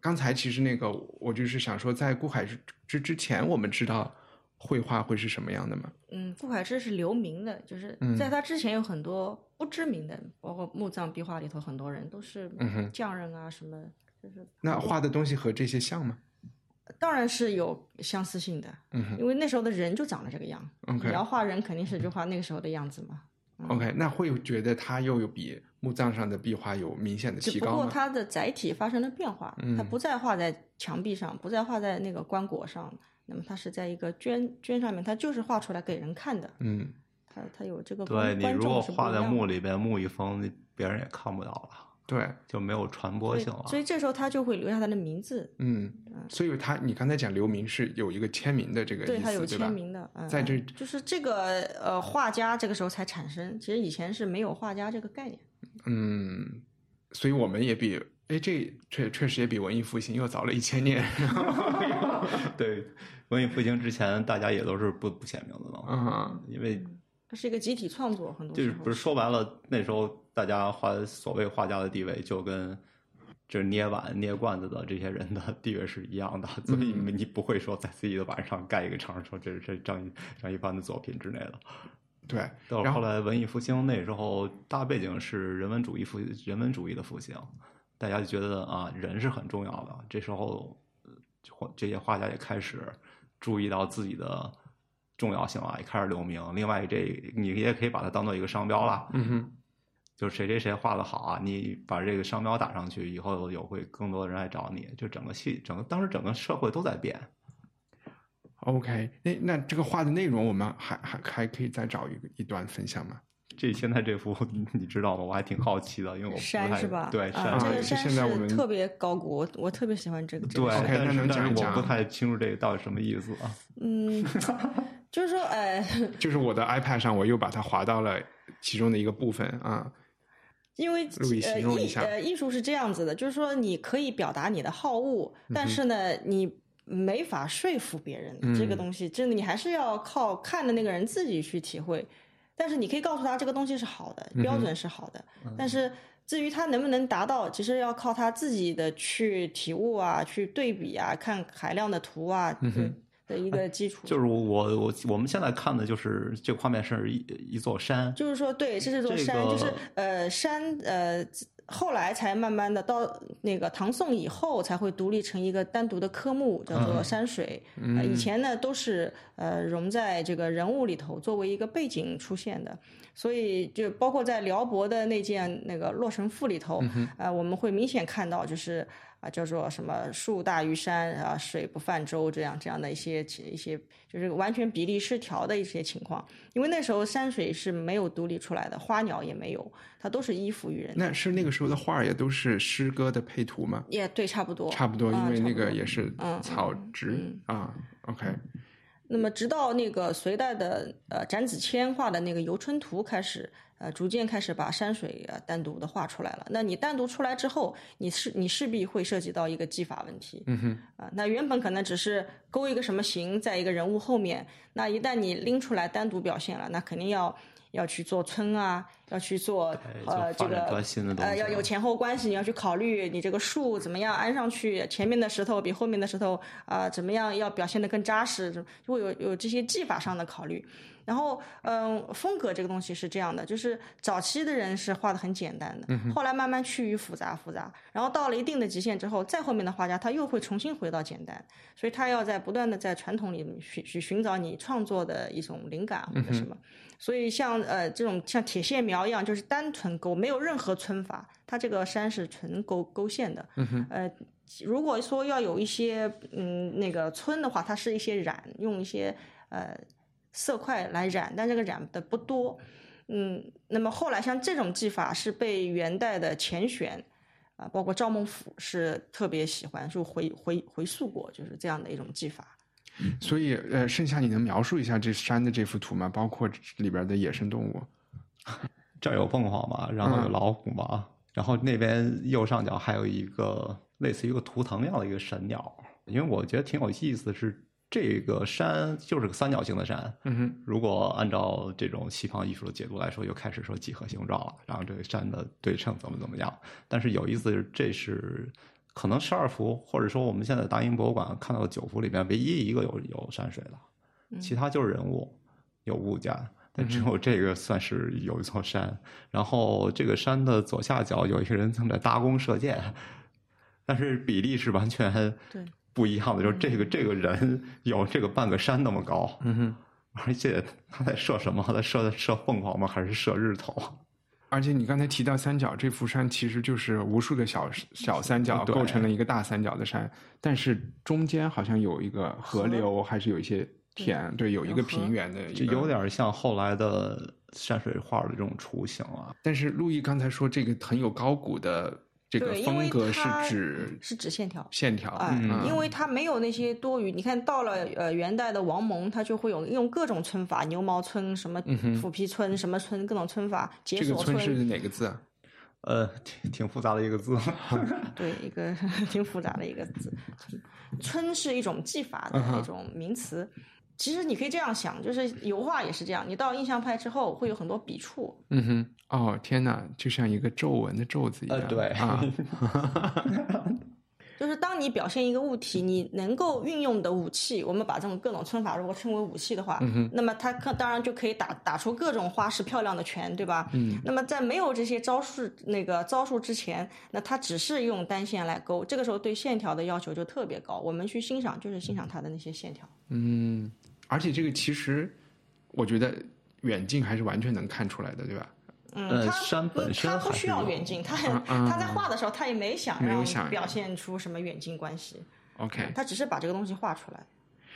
刚才其实那个我就是想说，在顾恺之之之前，我们知道绘画会是什么样的吗？嗯，顾恺之是留名的，就是在他之前有很多不知名的，包括墓葬壁画里头很多人都是匠人啊什么，就是那画的东西和这些像吗？当然是有相似性的，嗯，因为那时候的人就长得这个样。OK，你要画人，肯定是就画那个时候的样子嘛。OK，那会觉得他又有比墓葬上的壁画有明显的提高吗？不过它的载体发生了变化，它不再画在墙壁上，不再画在那个棺椁上，那么它是在一个绢绢上面，它就是画出来给人看的。嗯，它它有这个对你如果画在墓里边，墓一封，别人也看不到了。对，就没有传播性了。所以这时候他就会留下他的名字。嗯，所以他你刚才讲留名是有一个签名的这个意思，对他有签名的。在这就是这个呃画家这个时候才产生，其实以前是没有画家这个概念。嗯，所以我们也比哎这确确实也比文艺复兴又早了一千年。对，文艺复兴之前大家也都是不不写名字的嘛。嗯，因为它是一个集体创作，很多就是不是说白了那时候。大家画所谓画家的地位，就跟就是捏碗、捏罐子的这些人的地位是一样的，所以你不会说在自己的碗上盖一个章，说这是这张张一帆的作品之类的。对，到后来文艺复兴那时候，大背景是人文主义复人文主义的复兴，大家就觉得啊，人是很重要的。这时候，这些画家也开始注意到自己的重要性了，也开始留名。另外，这你也可以把它当做一个商标了。嗯哼。就谁谁谁画的好啊，你把这个商标打上去以后，有会更多的人来找你。就整个系，整个当时整个社会都在变。OK，那那这个画的内容，我们还还还可以再找一个一段分享吗？这现在这幅 你知道吗？我还挺好奇的，因为我不太山是吧？对啊，山就这个山现在我们是特别高古，我我特别喜欢这个。这对但是但是我不太清楚这个到底什么意思啊？嗯，就是说，呃，就是我的 iPad 上，我又把它划到了其中的一个部分啊。因为呃艺呃艺术是这样子的，就是说你可以表达你的好恶，嗯但是呢，你没法说服别人。嗯这个东西真的，你还是要靠看的那个人自己去体会。但是你可以告诉他这个东西是好的，嗯标准是好的，但是至于他能不能达到，其实要靠他自己的去体悟啊，去对比啊，看海量的图啊，嗯对的一个基础。就是我我我们现在看的就是这个画面是一一座山，就是说，对，这是座这山，就是呃山呃，后来才慢慢的到那个唐宋以后才会独立成一个单独的科目，叫做山水。呃以前呢都是呃融在这个人物里头，作为一个背景出现的。所以就包括在辽博的那件那个《洛神赋》里头，呃，我们会明显看到就是。啊，叫做什么树大于山啊，水不泛舟这样这样的一些一些，就是完全比例失调的一些情况。因为那时候山水是没有独立出来的，花鸟也没有，它都是依附于人的。那是那个时候的画儿也都是诗歌的配图吗？也对，差不多，差不多，因为那个也是嗯草植啊。OK，那么直到那个隋代的呃展子谦画的那个《游春图》开始，呃，逐渐开始把山水呃单独的画出来了。那你单独出来之后，你是你势必会涉及到一个技法问题。嗯哼，啊，那原本可能只是勾一个什么形在一个人物后面，那一旦你拎出来单独表现了，那肯定要要去做村啊，要去做呃这个呃要有前后关系，你要去考虑你这个树怎么样安上去，前面的石头比后面的石头啊、怎么样要表现的更扎实，就会有有这些技法上的考虑。然后，嗯，风格这个东西是这样的，就是早期的人是画的很简单的，后来慢慢趋于复杂复杂，然后到了一定的极限之后，再后面的画家他又会重新回到简单，所以他要在不断的在传统里面去去寻找你创作的一种灵感或者什么。所以像呃这种像铁线描一样，就是单纯勾，没有任何皴法，它这个山是纯勾勾线的。呃，如果说要有一些嗯那个皴的话，它是一些染，用一些呃色块来染，但这个染的不多。嗯，那么后来像这种技法是被元代的钱玄啊，包括赵孟俯是特别喜欢，就回回回溯过，就是这样的一种技法。所以呃，剩下你能描述一下这山的这幅图吗？包括里边的野生动物。这儿有凤凰嘛，然后有老虎嘛，然后那边右上角还有一个类似于一个图腾一样的一个神鸟。因为我觉得挺有意思，是这个山就是个三角形的山。嗯哼，如果按照这种西方艺术的解读来说，又开始说几何形状了，然后这个山的对称怎么怎么样。但是有意思是，这是可能十二幅，或者说我们现在大英博物馆看到的九幅里面唯一一个有有山水的，其他就是人物有物件。但只有这个算是有一座山，然后这个山的左下角有一个人正在搭弓射箭，但是比例是完全对不一样的，就是这个这个人 有这个半个山那么高，嗯哼，而且他在射什么？他在射 射凤凰吗？还是射日头？而且你刚才提到三角，这幅山其实就是无数的小小三角构成了一个大三角的山，但是中间好像有一个河流，还是有一些田，对，有一个平原的就，有点像后来的山水画的这种雏形啊。但是陆毅刚才说这个很有高古的这个对因为风格是它指是指线条。线条，哎，嗯因为它没有那些多余。你看到了呃元代的王蒙，他就会有用各种皴法，牛毛皴、什么虎皮皴、什么皴，各种皴法，解这个锁村是哪个字啊？呃，挺挺复杂的一个字。对，一个 挺复杂的一个字。皴是一种技法的那种名词。其实你可以这样想，就是油画也是这样，你到印象派之后会有很多笔触，嗯哼，哦天哪，就像一个皱纹的皱子一样，呃对啊，就是当你表现一个物体，你能够运用的武器，我们把这种各种称法如果称为武器的话，那么它可当然就可以打打出各种花式漂亮的拳，对吧？嗯。那么在没有这些招数那个招数之前，那它只是用单线来勾，这个时候对线条的要求就特别高。我们去欣赏就是欣赏它的那些线条。嗯，而且这个其实我觉得远近还是完全能看出来的，对吧？嗯，山本身他不需要远近，他很嗯他在画的时候，他也没想让没有想表现出什么远近关系，OK，他只是把这个东西画出来。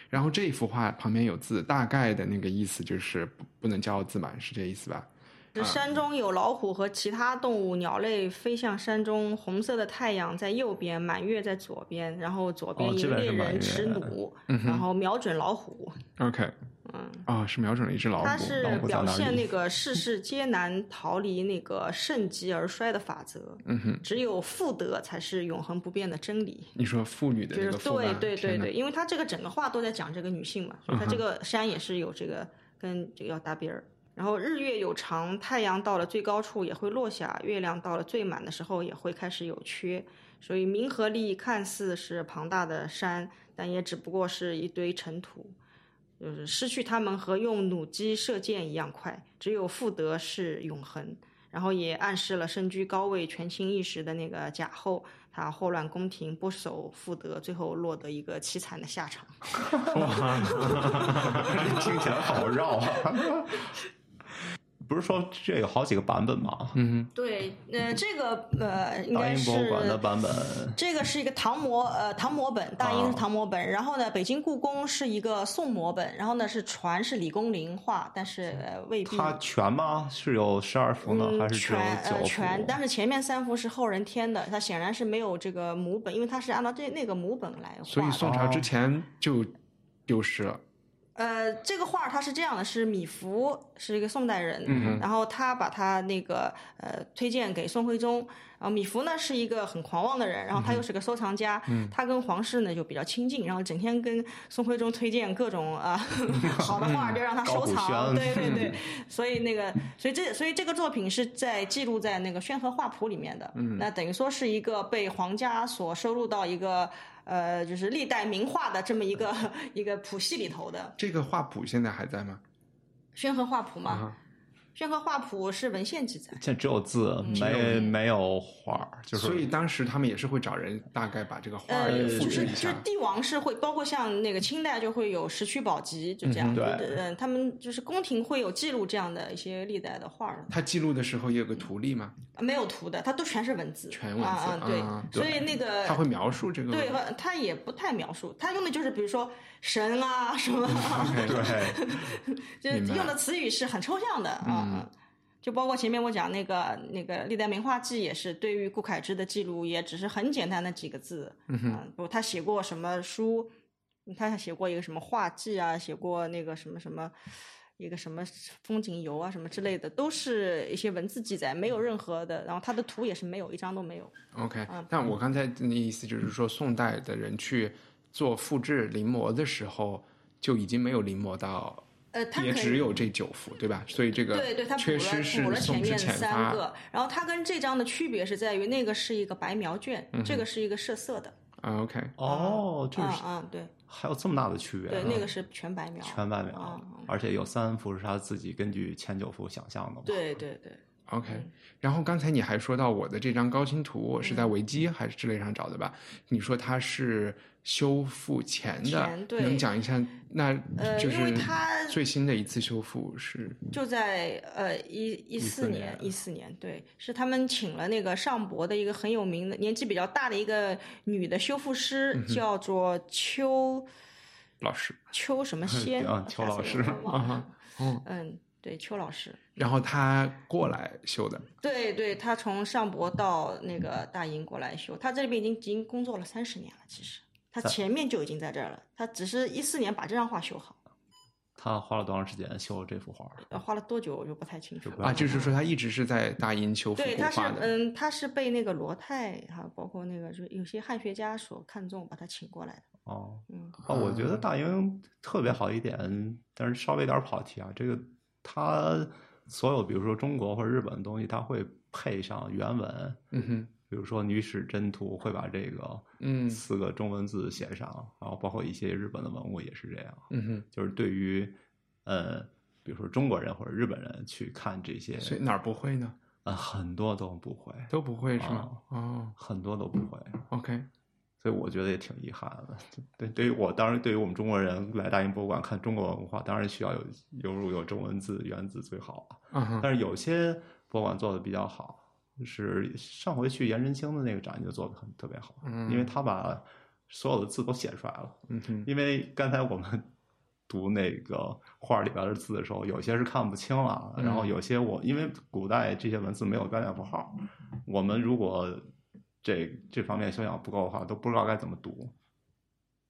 然后这一幅画旁边有字，大概的那个意思就是不不能教字嘛，是这意思吧？这山中有老虎和其他动物、鸟类飞向山中，红色的太阳在右边，满月在左边，然后左边一个猎边是满月人持弩，然后瞄准老虎。OK，嗯，啊、是瞄准了一只老虎。它是表现那 个世事皆难逃离那个盛极而衰的法则。嗯哼，只有妇德才是永恒不变的真理。你说妇女的就是对对对对，因为他这个整个话都在讲这个女性嘛，所以他这个山也是有这个跟这个要搭边儿。然后日月有长，太阳到了最高处也会落下，月亮到了最满的时候也会开始有缺。所以冥河力看似是庞大的山，但也只不过是一堆尘土。就是失去它们和用弩机射箭一样快，只有妇德是永恒。然后也暗示了身居高位、权倾一时的那个贾后，她祸乱宫廷，不守妇德，最后落得一个凄惨的下场。听起来好绕啊！不是说这有好几个版本吗？嗯对，呃，这个呃，应大该英博物馆的是版本，这个是一个唐摹呃唐摹本，大英是啊唐摹本，然后呢，北京故宫是一个宋摹本，然后呢是传是李公麟画，但是呃未必。它全吗？是有十二幅呢，嗯，还是只有九幅？全，但是前面三幅是后人添的，它显然是没有这个母本，因为它是按照这那个母本来画的。所以宋朝之前就丢失了。呃，这个画儿它是这样的，是米芾是一个宋代人，嗯然后他把他那个呃推荐给宋徽宗，然后米芾呢是一个很狂妄的人，然后他又是个收藏家，嗯。他跟皇室呢就比较亲近，然后整天跟宋徽宗推荐各种啊、好的画儿，就让他收藏，轩对对对，所以那个所以这所以这个作品是在记录在那个宣和画谱里面的，嗯。那等于说是一个被皇家所收录到一个。呃，就是历代名画的这么一个 一个谱系里头的，这个画谱现在还在吗？宣和画谱嘛，啊，宣和画谱是文献记载。现在只有字，没没有画儿，就是所以当时他们也是会找人大概把这个画儿呃，也复就是制一下。就是帝王是会，包括像那个清代就会有石渠宝笈，就这样。嗯对嗯，他们就是宫廷会有记录这样的一些历代的画儿，他记录的时候也有个图例吗，没有图的，它都全是文字，全文字啊啊，对啊，所以那个他会描述这个。对，他也不太描述，他用的就是比如说神啊什么 对，就用的词语是很抽象的啊。嗯就包括前面我讲那个那个《历代名画记》也是对于顾恺之的记录，也只是很简单的几个字。嗯哼，不，他写过什么书？他还写过一个什么画记啊，写过那个什么什么。一个什么风景游啊，什么之类的，都是一些文字记载，没有任何的。然后他的图也是没有，一张都没有。OK，嗯但我刚才的意思就是说，宋代的人去做复制临摹的时候，就已经没有临摹到，呃，他也只有这九幅，对吧？所以这个对对，他补缺了失是补了前面宋之前发。三个，然后它跟这张的区别是在于那个是一个白描卷，这个是一个设色的。啊 OK，哦，这是啊啊，对还有这么大的区别啊，对，那个是全白描。全白描啊，而且有三幅是他自己根据前九幅想象的嘛。对对对，OK，然后刚才你还说到我的这张高清图，我是在嗯维基还是之类上找的吧？你说它是修复前的能讲一下？那呃因就是最新的一次修复是就在呃一一四14年年一四年，对，是他们请了那个上博的一个很有名的年纪比较大的一个女的修复师，嗯叫做邱老师，邱什么 仙邱老师啊嗯，嗯，对，邱老师。然后他过来修的，对对，他从上博到那个大英过来修，他这里边已经已经工作了三十年了。其实他前面就已经在这儿了，他只是一四年把这张画修好，他花了多长时间修这幅画？呃花了多久我就不太清楚了。啊，就是说他一直是在大英修复对，他是画的。嗯，他是被那个罗泰哈包括那个就有些汉学家所看重，把他请过来的。哦，嗯，啊，我觉得大英特别好一点，但是稍微有点跑题啊。这个它所有比如说中国或者日本的东西，它会配上原文，嗯哼，比如说《女史箴图》会把这个嗯四个中文字写上，然后包括一些日本的文物也是这样。嗯哼，就是对于呃，比如说中国人或者日本人去看这些，所以哪儿不会呢？呃，很多都不会，都不会是吗？哦很多都不会。，OK，所以我觉得也挺遗憾的。对，对于我，当然对于我们中国人来大英博物馆看中国文化，当然需要有有如有中文字原字最好但是有些博物馆做的比较好，就是上回去颜真卿的那个展就做的很特别好，嗯因为他把所有的字都写出来了。嗯，因为刚才我们 读那个画里边的字的时候，有些是看不清了，然后有些我因为古代这些文字没有标点符号，我们如果这这方面修养不够的话，都不知道该怎么读。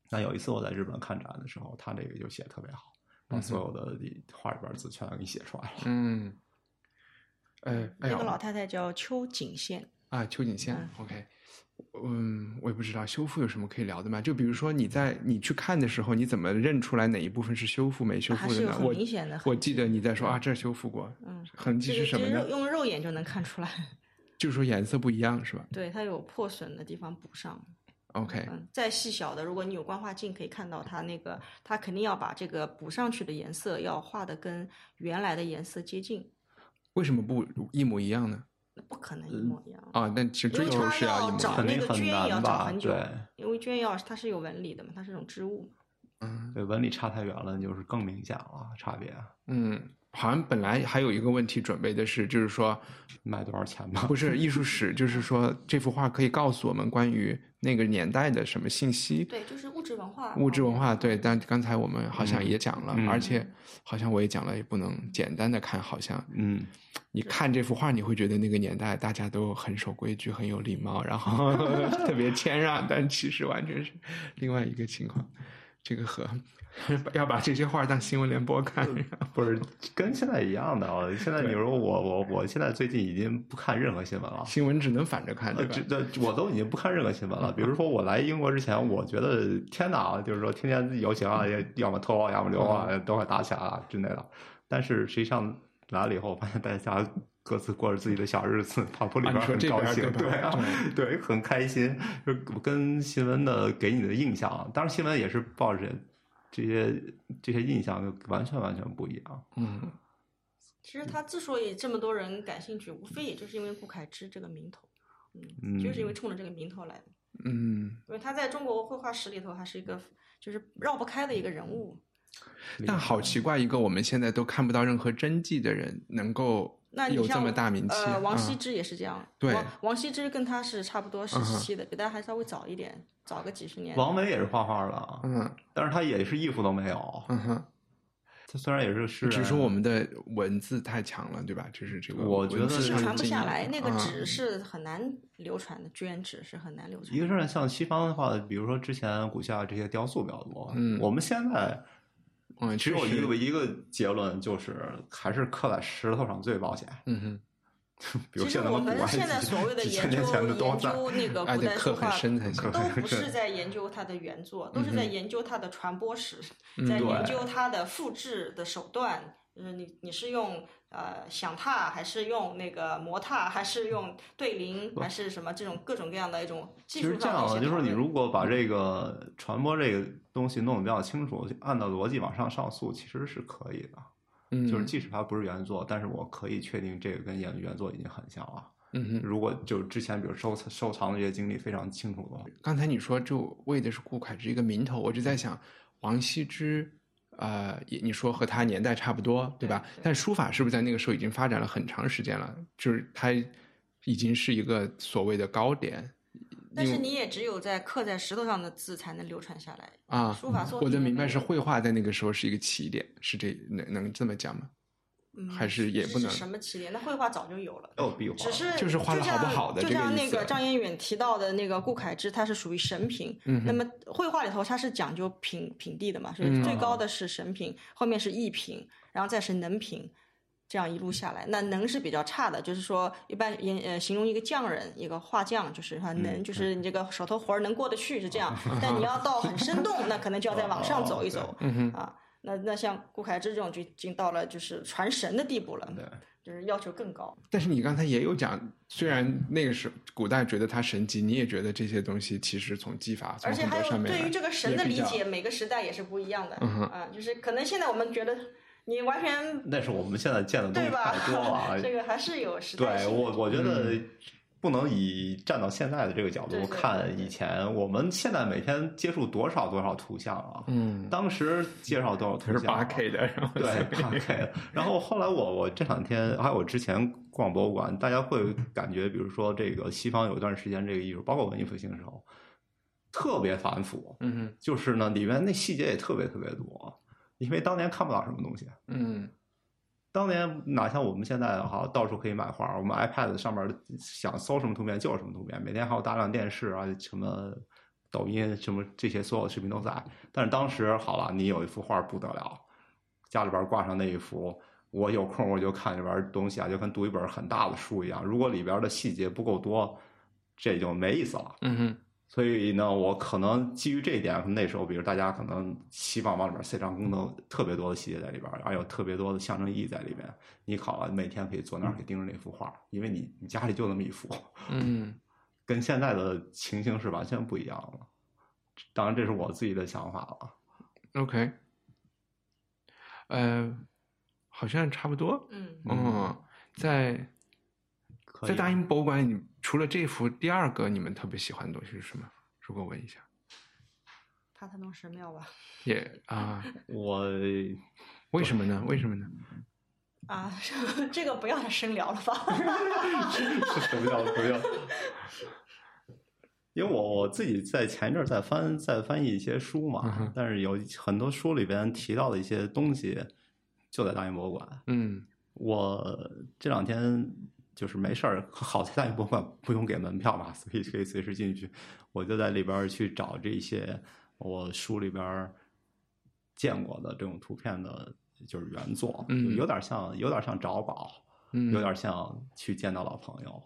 那有一次我在日本看展的时候，他这个就写得特别好，把所有的画里边字全给写出来了。嗯，呃，哎呀那个老太太叫秋景宪，啊，秋景宪嗯，OK，嗯，我也不知道修复有什么可以聊的吗？就比如说你在你去看的时候，你怎么认出来哪一部分是修复没修复的呢？我很明显的痕迹我记得你在说啊，这儿修复过，嗯，痕迹是什么呢？用肉眼就能看出来，就是说颜色不一样是吧对，它有破损的地方补上。？OK，嗯，再细小的，如果你有光化镜，可以看到它那个，它肯定要把这个补上去的颜色要画的跟原来的颜色接近，为什么不一模一样呢？那不可能一模一样。啊，但其实追求是一模一找样肯定很那个绢也要难吧找很久对，因为绢要它是有纹理的嘛，它是种织物。嗯对，纹理差太远了，就是更明显了差别。嗯，好像本来还有一个问题准备的是，就是说卖多少钱吧？不是艺术史，就是说这幅画可以告诉我们关于那个年代的什么信息。对，就是物质文化。物质文化对，但刚才我们好像也讲了，嗯而且好像我也讲了，也不能简单的看，好像嗯，你看这幅画，你会觉得那个年代大家都很守规矩、很有礼貌，然后特别谦让，但其实完全是另外一个情况。这个和要把这些话当新闻联播看，不是跟现在一样的啊。现在你说我我我现在最近已经不看任何新闻了。新闻只能反着看，呃，对吧这？这我都已经不看任何新闻了。比如说我来英国之前，我觉得天哪，就是说天天游行啊，要么脱欧，要么留啊，都会打起来了之类的。但是实际上来了以后，发现大家各自过着自己的小日子，跑步里啊边很高兴，对对啊，对，很开心。就跟新闻的给你的印象，当然新闻也是抱着这些这些印象就完全完全不一样。嗯其实他之所以这么多人感兴趣，无非也就是因为顾恺之这个名头，嗯，嗯就是因为冲着这个名头来的。嗯。因为他在中国绘画史里头还是一个就是绕不开的一个人物。但好奇怪，一个我们现在都看不到任何真迹的人，能够有这那你像么大名气。呃，王羲嗯之也是这样。对王王羲之跟他是差不多时期的，比他还稍微早一点，早个几十年。王维也是画画的，嗯但是他也是艺术都没有。嗯哼，他虽然也是诗人，只是我们的文字太强了，对吧？就是这个，我觉得是是传不下来，那个嗯纸是很难流传的，绢纸是很难流传的。一个是像西方的话，比如说之前古希腊这些雕塑比较多，嗯我们现在嗯，只有确实一个一个结论，就是还是刻在石头上最保险。嗯哼。比如其实我们现在所谓的研究的研。究那个 古代书画，都 不是在研究它的原作，都是在研究它的传播史，嗯在研究它的复制的手段。嗯你你是用呃响踏，还是用那个模踏，还是用对铃，还是什么这种各种各样的一种技其实这样就是你如果把这个传播这个东西弄得比较清楚，按照逻辑往上上诉，其实是可以的。嗯，就是即使它不是原作，但是我可以确定这个跟原原作已经很像了。嗯哼。如果就之前比如收藏收藏的这些经历非常清楚的话，刚才你说就为的是顾恺之一个名头，我就在想，王羲之，呃，也你说和他年代差不多，对吧？但书法是不是在那个时候已经发展了很长时间了？就是它已经是一个所谓的高点。但是你也只有在刻在石头上的字才能流传下来。啊，书法作我的明白是绘画在那个时候是一个起点，是这能能这么讲吗？嗯还是也不能什么起点？那绘画早就有了。只是就是画的好不好的就像那个张彦远提到的那个顾恺之，他是属于神品。嗯那么绘画里头它是讲究品品地的嘛，所嗯以最高的是神品，后面是艺品，然后再是能品。这样一路下来，那能是比较差的，就是说一般也呃形容一个匠人，一个画匠，就是他能，嗯就是你这个手头活儿能过得去是这样，但你要到很生动，那可能就要再往上走一走。啊，那那像顾恺之这种就已经到了就是传神的地步了，对，就是要求更高。但是你刚才也有讲，虽然那个时候古代觉得他神级，你也觉得这些东西其实从技法，从很而且还有对于这个神的理解，每个时代也是不一样的。嗯哼啊，就是可能现在我们觉得你完全那是我们现在见的东西对吧太多了啊。这个还是有时代对我，我觉得不能以站到现在的这个角度看以前。我们现在每天接触多少多少图像啊？嗯，当时介绍多少图像啊？八 K 的，然后对，八 K 的。然后后来我我这两天还有我之前逛博物馆，大家会感觉，比如说这个西方有一段时间这个艺术，包括文艺复兴的时候，特别繁复。嗯哼，就是呢，里面那细节也特别特别多。因为当年看不到什么东西。嗯当年哪像我们现在哈，到处可以买画，我们 iPad 上面想搜什么图片就是什么图片，每天还有大量电视啊，什么抖音什么这些所有的视频都在。但是当时好了，你有一幅画不得了，家里边挂上那一幅，我有空我就看里边东西啊，就跟读一本很大的书一样。如果里边的细节不够多，这就没意思了。嗯哼所以呢，我可能基于这一点，那时候比如大家可能希望往里面塞上功能特别多的细节在里边，还有特别多的象征意义在里边。你考完，每天可以坐那儿可以盯着那幅画，因为你你家里就那么一幅，嗯 跟现在的情形是完全不一样了。当然，这是我自己的想法了。，OK，呃，好像差不多。嗯嗯，在在大英博物馆，你除了这幅，第二个你们特别喜欢的东西是什么？如果问一下，帕特农神庙吧。也啊，我为什么呢？为什么呢？啊，这个不要再深聊了吧。是什么叫不要？因为我我自己在前一阵儿在翻在翻译一些书嘛，嗯但是有很多书里边提到的一些东西，就在大英博物馆。嗯我这两天就是没事儿，好在大英博物馆不用给门票嘛，所以可以随时进去。我就在里边儿去找这些我书里边儿见过的这种图片的，就是原作，有点像有点像找宝，嗯，有点像去见到老朋友。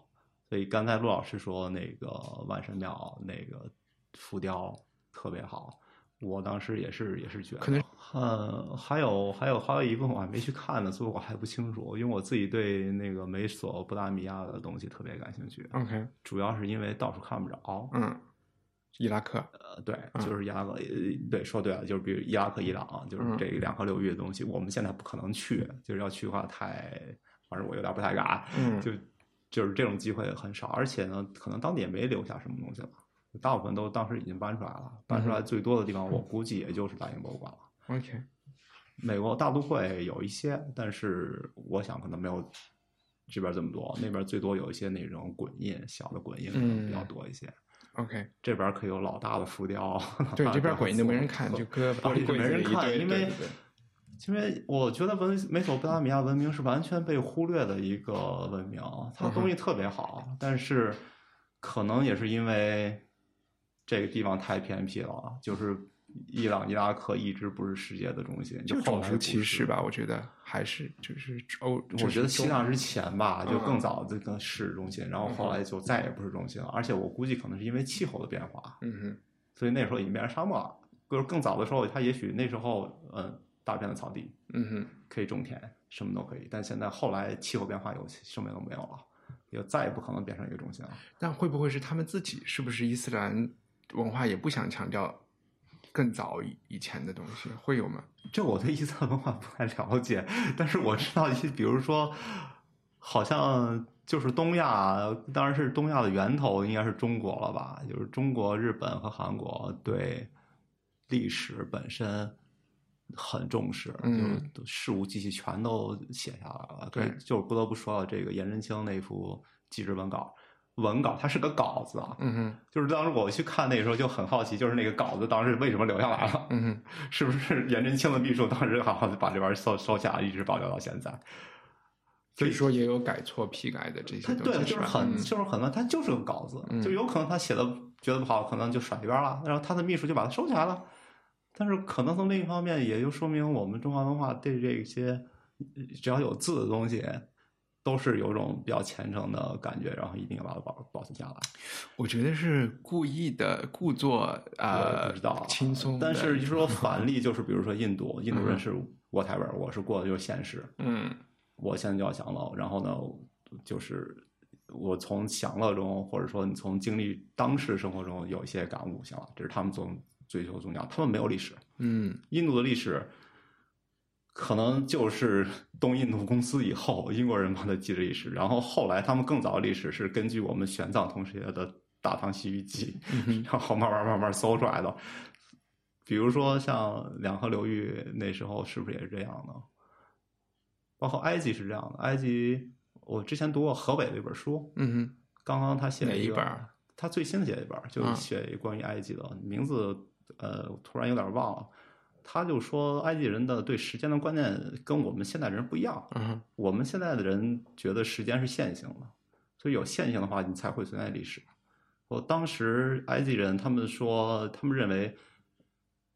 所以刚才陆老师说那个万神庙那个浮雕特别好，我当时也是也是觉得，可能呃，还有还有还有一部分我还没去看呢，所以我还不清楚，因为我自己对那个美索不达米亚的东西特别感兴趣，OK，主要是因为到处看不着。嗯，伊拉克，呃，对，嗯就是伊拉克，呃对，说对了，就是比如伊拉克、伊朗，就是嗯这两河流域的东西，我们现在不可能去，就是要去的话太，反正我有点不太敢，嗯就就是这种机会很少，而且呢，可能当地也没留下什么东西了，大部分都当时已经搬出来了，搬出来最多的地方，我估计也就是大英博物馆了。OK，美国大都会有一些，但是我想可能没有这边这么多，那边最多有一些那种滚印，小的滚印可能比较多一些。OK，这边可以有老大的浮雕，对，这边滚印都没人看，就搁玻璃 柜没人看，因为对对对因为我觉得文美索不达米亚文明是完全被忽略的一个文明，它东西特别好，但是可能也是因为这个地方太偏僻了，就是伊朗、伊拉克一直不是世界的中心，就种族歧视吧，我觉得还是就是欧，我觉得西西藏之前吧，就更嗯早这个是中心，然后后来就再也不是中心了。而且我估计可能是因为气候的变化，嗯哼，所以那时候已经变成沙漠了。就是更早的时候，它也许那时候嗯大片的草地嗯哼，可以种田，什么都可以。但现在后来气候变化有什么都没有了，也再也不可能变成一个中心了。但会不会是他们自己？是不是伊斯兰文化也不想强调更早以以前的东西？会有吗？这我对伊斯兰文化不太了解，但是我知道一些，比如说，好像就是东亚，当然是东亚的源头应该是中国了吧？就是中国、日本和韩国对历史本身很重视，嗯就是事无巨细全都写下来了。对就是不得不说到这个颜真卿那幅祭侄文稿，文稿它是个稿子啊，嗯哼，就是当时我去看那时候就很好奇，就是那个稿子当时为什么留下来了？嗯哼，是不是颜真卿的秘书当时好像把这玩意儿收收下来，一直保留到现在？所以说也有改错批改的这些他对，东西，就是很嗯就是很多，他就是个稿子，嗯就有可能他写的觉得不好，可能就甩一边了，然后他的秘书就把它收起来了。但是可能从另一方面，也就说明我们中华文化对这些呃只要有字的东西，都是有种比较虔诚的感觉，然后一定要把它保保存下来。我觉得是故意的，故作我呃不知道，轻松，但是就说反例，就是比如说印度，印度嗯。人是 whatever，我是过的就是现实，嗯。我现在就要享乐，然后呢，就是我从享乐中，或者说你从经历当时生活中有一些感悟，行了，这是他们总追求宗教，他们没有历史，嗯。印度的历史可能就是 东印度公司以后英国人帮他记的历史，然后后来他们更早的历史是根据我们玄奘同学的《大唐西域记 》然后慢慢慢慢搜出来的。比如说像两河流域那时候是不是也是这样的？包括埃及是这样的，埃及我之前读过河北的一本书，嗯哼，刚刚他写了一本他最新写的一本，就啊写关于埃及的，名字呃突然有点忘了，他就说埃及人的对时间的观念跟我们现代人不一样。嗯我们现在的人觉得时间是线性的，所以有线性的话，你才会存在历史。我当时埃及人他们说，他们认为，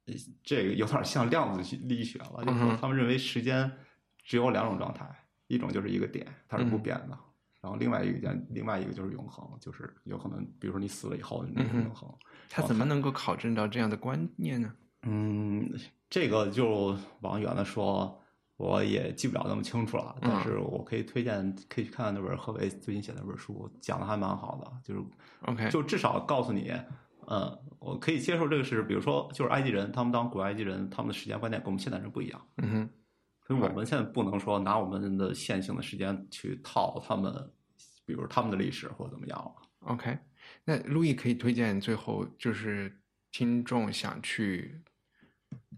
呃这个有点像量子力学了，就是说他们认为时间只有两种状态，一种就是一个点，它是不嗯变的。然后另外一个件，另外一个就是永恒，就是有可能，比如说你死了以后，你嗯哼永恒。他怎么能够考证到这样的观念呢？嗯，这个就往远了说，我也记不了那么清楚了。但嗯是我可以推荐，可以去看看那本贺维最近写的那本书，讲的还蛮好的。就是 OK 就至少告诉你，嗯，我可以接受这个是，比如说，就是埃及人，他们当古埃及人，他们的时间观念跟我们现代人不一样。嗯哼，所以我们现在不能说拿我们的线性的时间去套他们，比如他们的历史或者怎么样了。OK，那路易可以推荐最后就是听众想去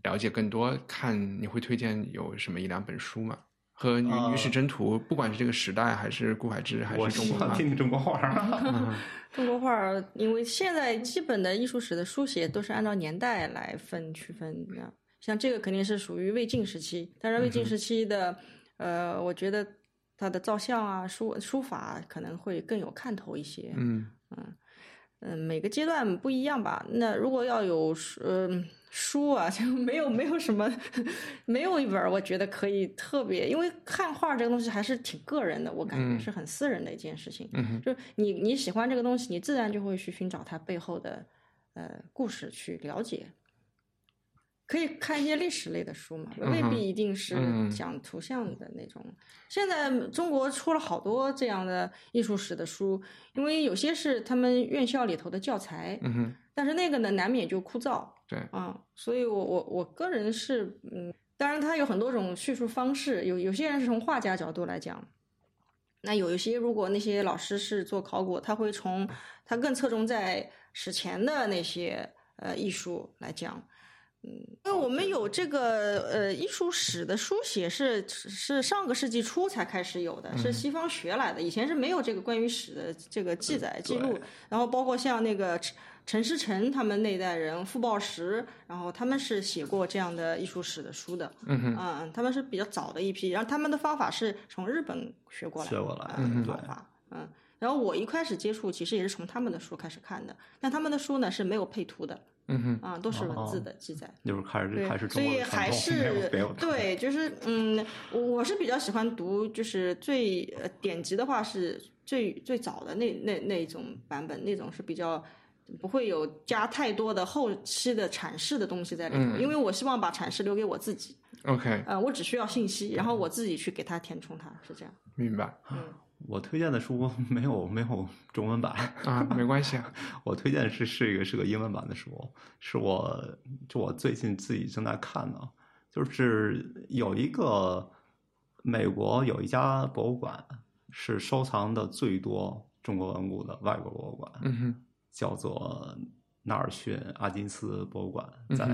了解更多，看你会推荐有什么一两本书吗？和女呃女史箴图，不管是这个时代，还是顾海之，还是中国画希望听听中国画。嗯 中国画儿，因为现在基本的艺术史的书写都是按照年代来分区分的，像这个肯定是属于魏晋时期，但是魏晋时期的，呃，我觉得它的造像啊、书书法可能会更有看头一些。嗯嗯嗯，每个阶段不一样吧。那如果要有书，嗯、书啊，就没有没有什么，没有一本儿我觉得可以特别，因为看画这个东西还是挺个人的，我感觉嗯是很私人的一件事情。嗯哼就是你你喜欢这个东西，你自然就会去寻找它背后的呃故事去了解。可以看一些历史类的书嘛，未必一定是嗯讲图像的那种。现在中国出了好多这样的艺术史的书，因为有些是他们院校里头的教材，嗯哼，但是那个呢难免就枯燥对，啊、所以我我我个人是嗯，当然他有很多种叙述方式，有有些人是从画家角度来讲，那有一些如果那些老师是做考古，他会从他更侧重在史前的那些呃艺术来讲。嗯，因为我们有这个呃艺术史的书写是是上个世纪初才开始有的，是西方学来的，以前是没有这个关于史的这个记载记录。然后包括像那个陈陈思诚他们那代人，傅抱石，然后他们是写过这样的艺术史的书的。嗯哼，嗯，他们是比较早的一批，然后他们的方法是从日本学过来的，学过来的嗯对方法，嗯。然后我一开始接触，其实也是从他们的书开始看的，但他们的书呢是没有配图的，嗯哼，啊，都是文字哦的记载。就是还是对还是，所以中国的传还统没有是对，就是嗯，我我是比较喜欢读，就是最呃典籍的话是最最早的那那那种版本，那种是比较不会有加太多的后期的阐释的东西在里头，嗯。因为我希望把阐释留给我自己，OK，呃，我只需要信息，然后我自己去给它填充它，是这样。明白我推荐的书 没有没有中文版，啊，没关系啊，我推荐的是是一个是个英文版的书，是我就我最近自己正在看的，就是有一个美国有一家博物馆是收藏的最多中国文物的外国博物馆，叫做纳尔逊阿金斯博物馆，在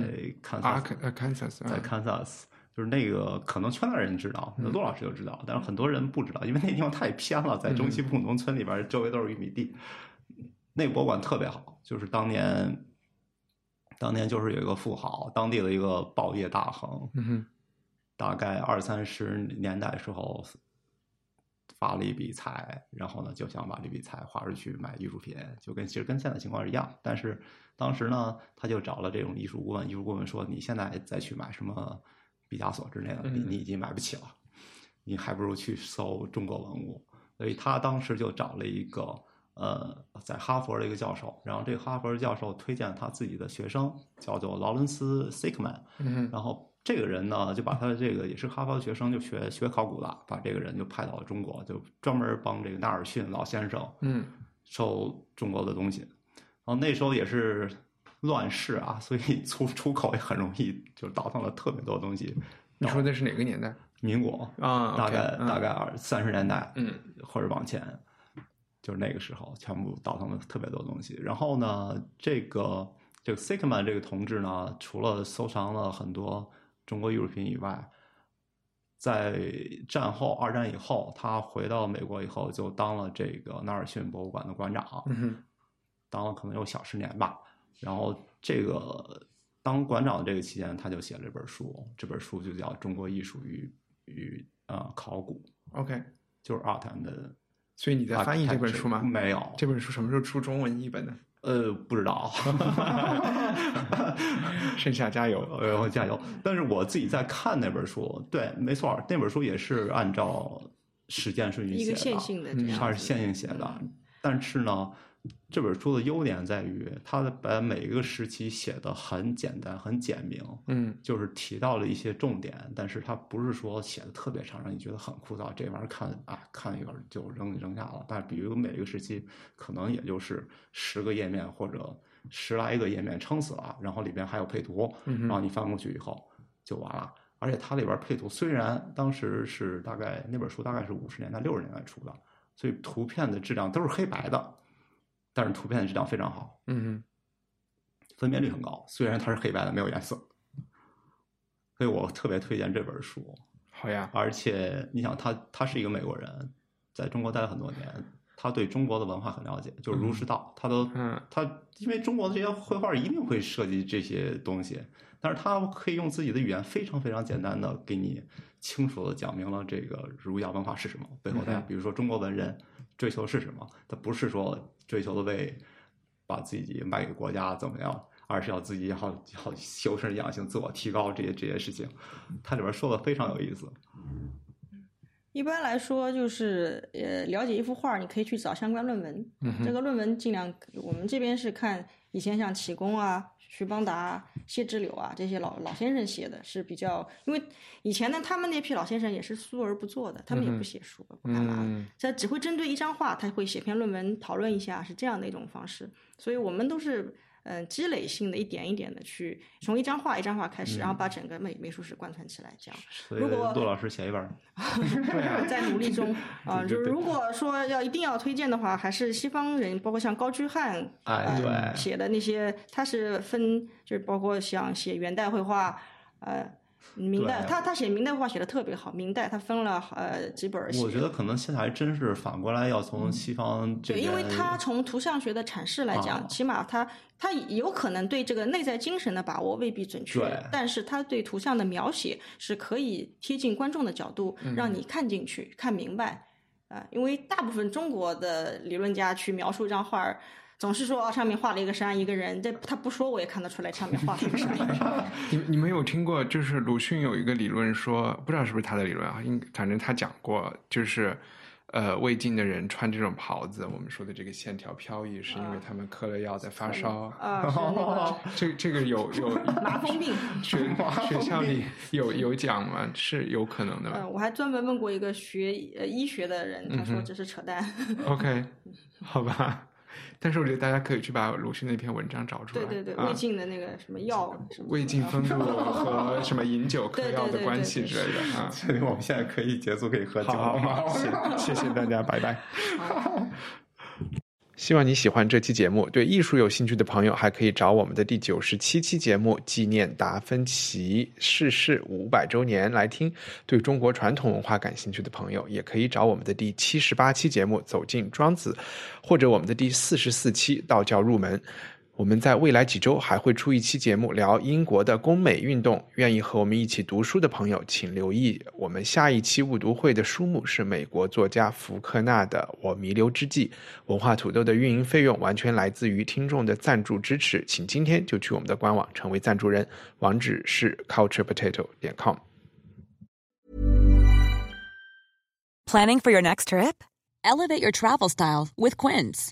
堪萨斯，在啊 Kansas。就是那个，可能圈内人知道，那陆老师就知道，但是很多人不知道，因为那地方太偏了，在中西部农村里边，周围都是玉米地。那个博物馆特别好，就是当年，当年就是有一个富豪，当地的一个报业大亨，嗯，大概二三十年代时候发了一笔财，然后呢就想把这笔财花出去买艺术品，就跟其实跟现在情况是一样。但是当时呢，他就找了这种艺术顾问，艺术顾问说：“你现在再去买什么毕加索之类的，你嗯你已经买不起了，你还不如去搜中国文物。”所以他当时就找了一个呃，在哈佛的一个教授，然后这个哈佛的教授推荐他自己的学生，叫做劳伦斯·塞克曼，然后这个人呢，就把他的这个也是哈佛的学生，就学学考古的，把这个人就派到了中国，就专门帮这个纳尔逊老先生嗯收中国的东西。然后那时候也是乱世啊，所以 出出口也很容易，就倒腾了特别多东西。你说的是哪个年代民国啊？大概嗯大概二三十年代，嗯或者往前，就是那个时候全部倒腾了特别多东西。然后呢，这个这个 Sigman 这个同志呢，除了收藏了很多中国艺术品以外，在战后二战以后，他回到美国以后，就当了这个纳尔逊博物馆的馆长，嗯当了可能有小十年吧。然后这个当馆长的这个期间，他就写了这本书，这本书就叫《中国艺术与与呃考古》，OK，就是 Art and。所以你在翻译这本书吗？没有，这本书什么时候出中文译本呢？呃，不知道。剩下加油，呃，加油！但是我自己在看那本书，对，没错，那本书也是按照时间顺序写的，一个线性的，它是线性写的。但是呢。这本书的优点在于，它把每一个时期写的很简单、很简明，嗯，就是提到了一些重点，但是它不是说写的特别长，让你觉得很枯燥。这玩意儿看啊，看一会儿就扔扔下了。但比如每一个时期，可能也就是十个页面或者十来个页面，撑死了。然后里边还有配图，然后你翻过去以后就完了。而且它里边配图，虽然当时是大概那本书大概是五十年代、六十年代出的，所以图片的质量都是黑白的。但是图片的质量非常好，嗯，分辨率很高。虽然它是黑白的，没有颜色，所以我特别推荐这本书。好呀，而且你想，他他是一个美国人，在中国待了很多年，他对中国的文化很了解，就是儒释道，他都，嗯，他因为中国的这些绘画一定会涉及这些东西，但是他可以用自己的语言非常非常简单的给你清楚的讲明了这个儒家文化是什么，背后的，比如说中国文人。追求是什么？他不是说追求的为把自己卖给国家怎么样，而是要自己要要修身养性、自我提高这些这些事情。它里边说的非常有意思。一般来说，就是呃，了解一幅画，你可以去找相关论文。这个论文尽量，我们这边是看以前像启功啊。徐邦达、谢志柳啊，这些老老先生写的是比较，因为以前呢，他们那批老先生也是素而不作的，他们也不写书，不干嘛，他只会针对一张画，他会写篇论文讨论一下，是这样的一种方式。所以我们都是。嗯，积累性的一点一点的去从一张画一张画开始，然后把整个美美术史贯穿起来。这样，如果杜老师写一本，对，在努力中 啊，就是如果说要一定要推荐的话，还是西方人，包括像高居翰，哎，对，写的那些，他是分，就是包括像写元代绘画，呃。明代，他他写明代画写的特别好。明代他分了呃几本。我觉得可能现在还真是反过来要从西方这对，因为他从图像学的阐释来讲，起码他他有可能对这个内在精神的把握未必准确，但是他对图像的描写是可以贴近观众的角度，让你看进去、看明白啊。因为大部分中国的理论家去描述一张画儿。总是说啊，上面画了一个山，一个人。这他不说，我也看得出来上面画了一个山。你你们有听过？就是鲁迅有一个理论说，不知道是不是他的理论啊？应反正他讲过，就是呃，魏晋的人穿这种袍子，我们说的这个线条飘逸，是因为他们嗑了药在发烧。啊，这这个有有麻风病。学学校里有有讲吗？是有可能的。嗯，我还专门问过一个学呃医学的人，他说这是扯淡。OK，好吧。但是我觉得大家可以去把鲁迅那篇文章找出来。对对对，魏晋的那个什么药，魏晋风度 和什么饮酒嗑药的关系之类的啊。所以我们现在可以结束，可以喝酒。好，吗，谢谢大家，拜拜。希望你喜欢这期节目。对艺术有兴趣的朋友，还可以找我们的第九十七期节目纪念达芬奇逝世五百周年来听。对中国传统文化感兴趣的朋友，也可以找我们的第七十八期节目走进庄子，或者我们的第四十四期道教入门。我们在未来几周还会出一期节目，聊英国的工美运动。愿意和我们一起读书的朋友，请留意我们下一期误读会的书目是美国作家福克纳的《我弥留之际》。文化土豆的运营费用完全来自于听众的赞助支持，请今天就去我们的官网成为赞助人，网址是 culturepotato 点 com。Planning for your next trip? Elevate your travel style with Quince.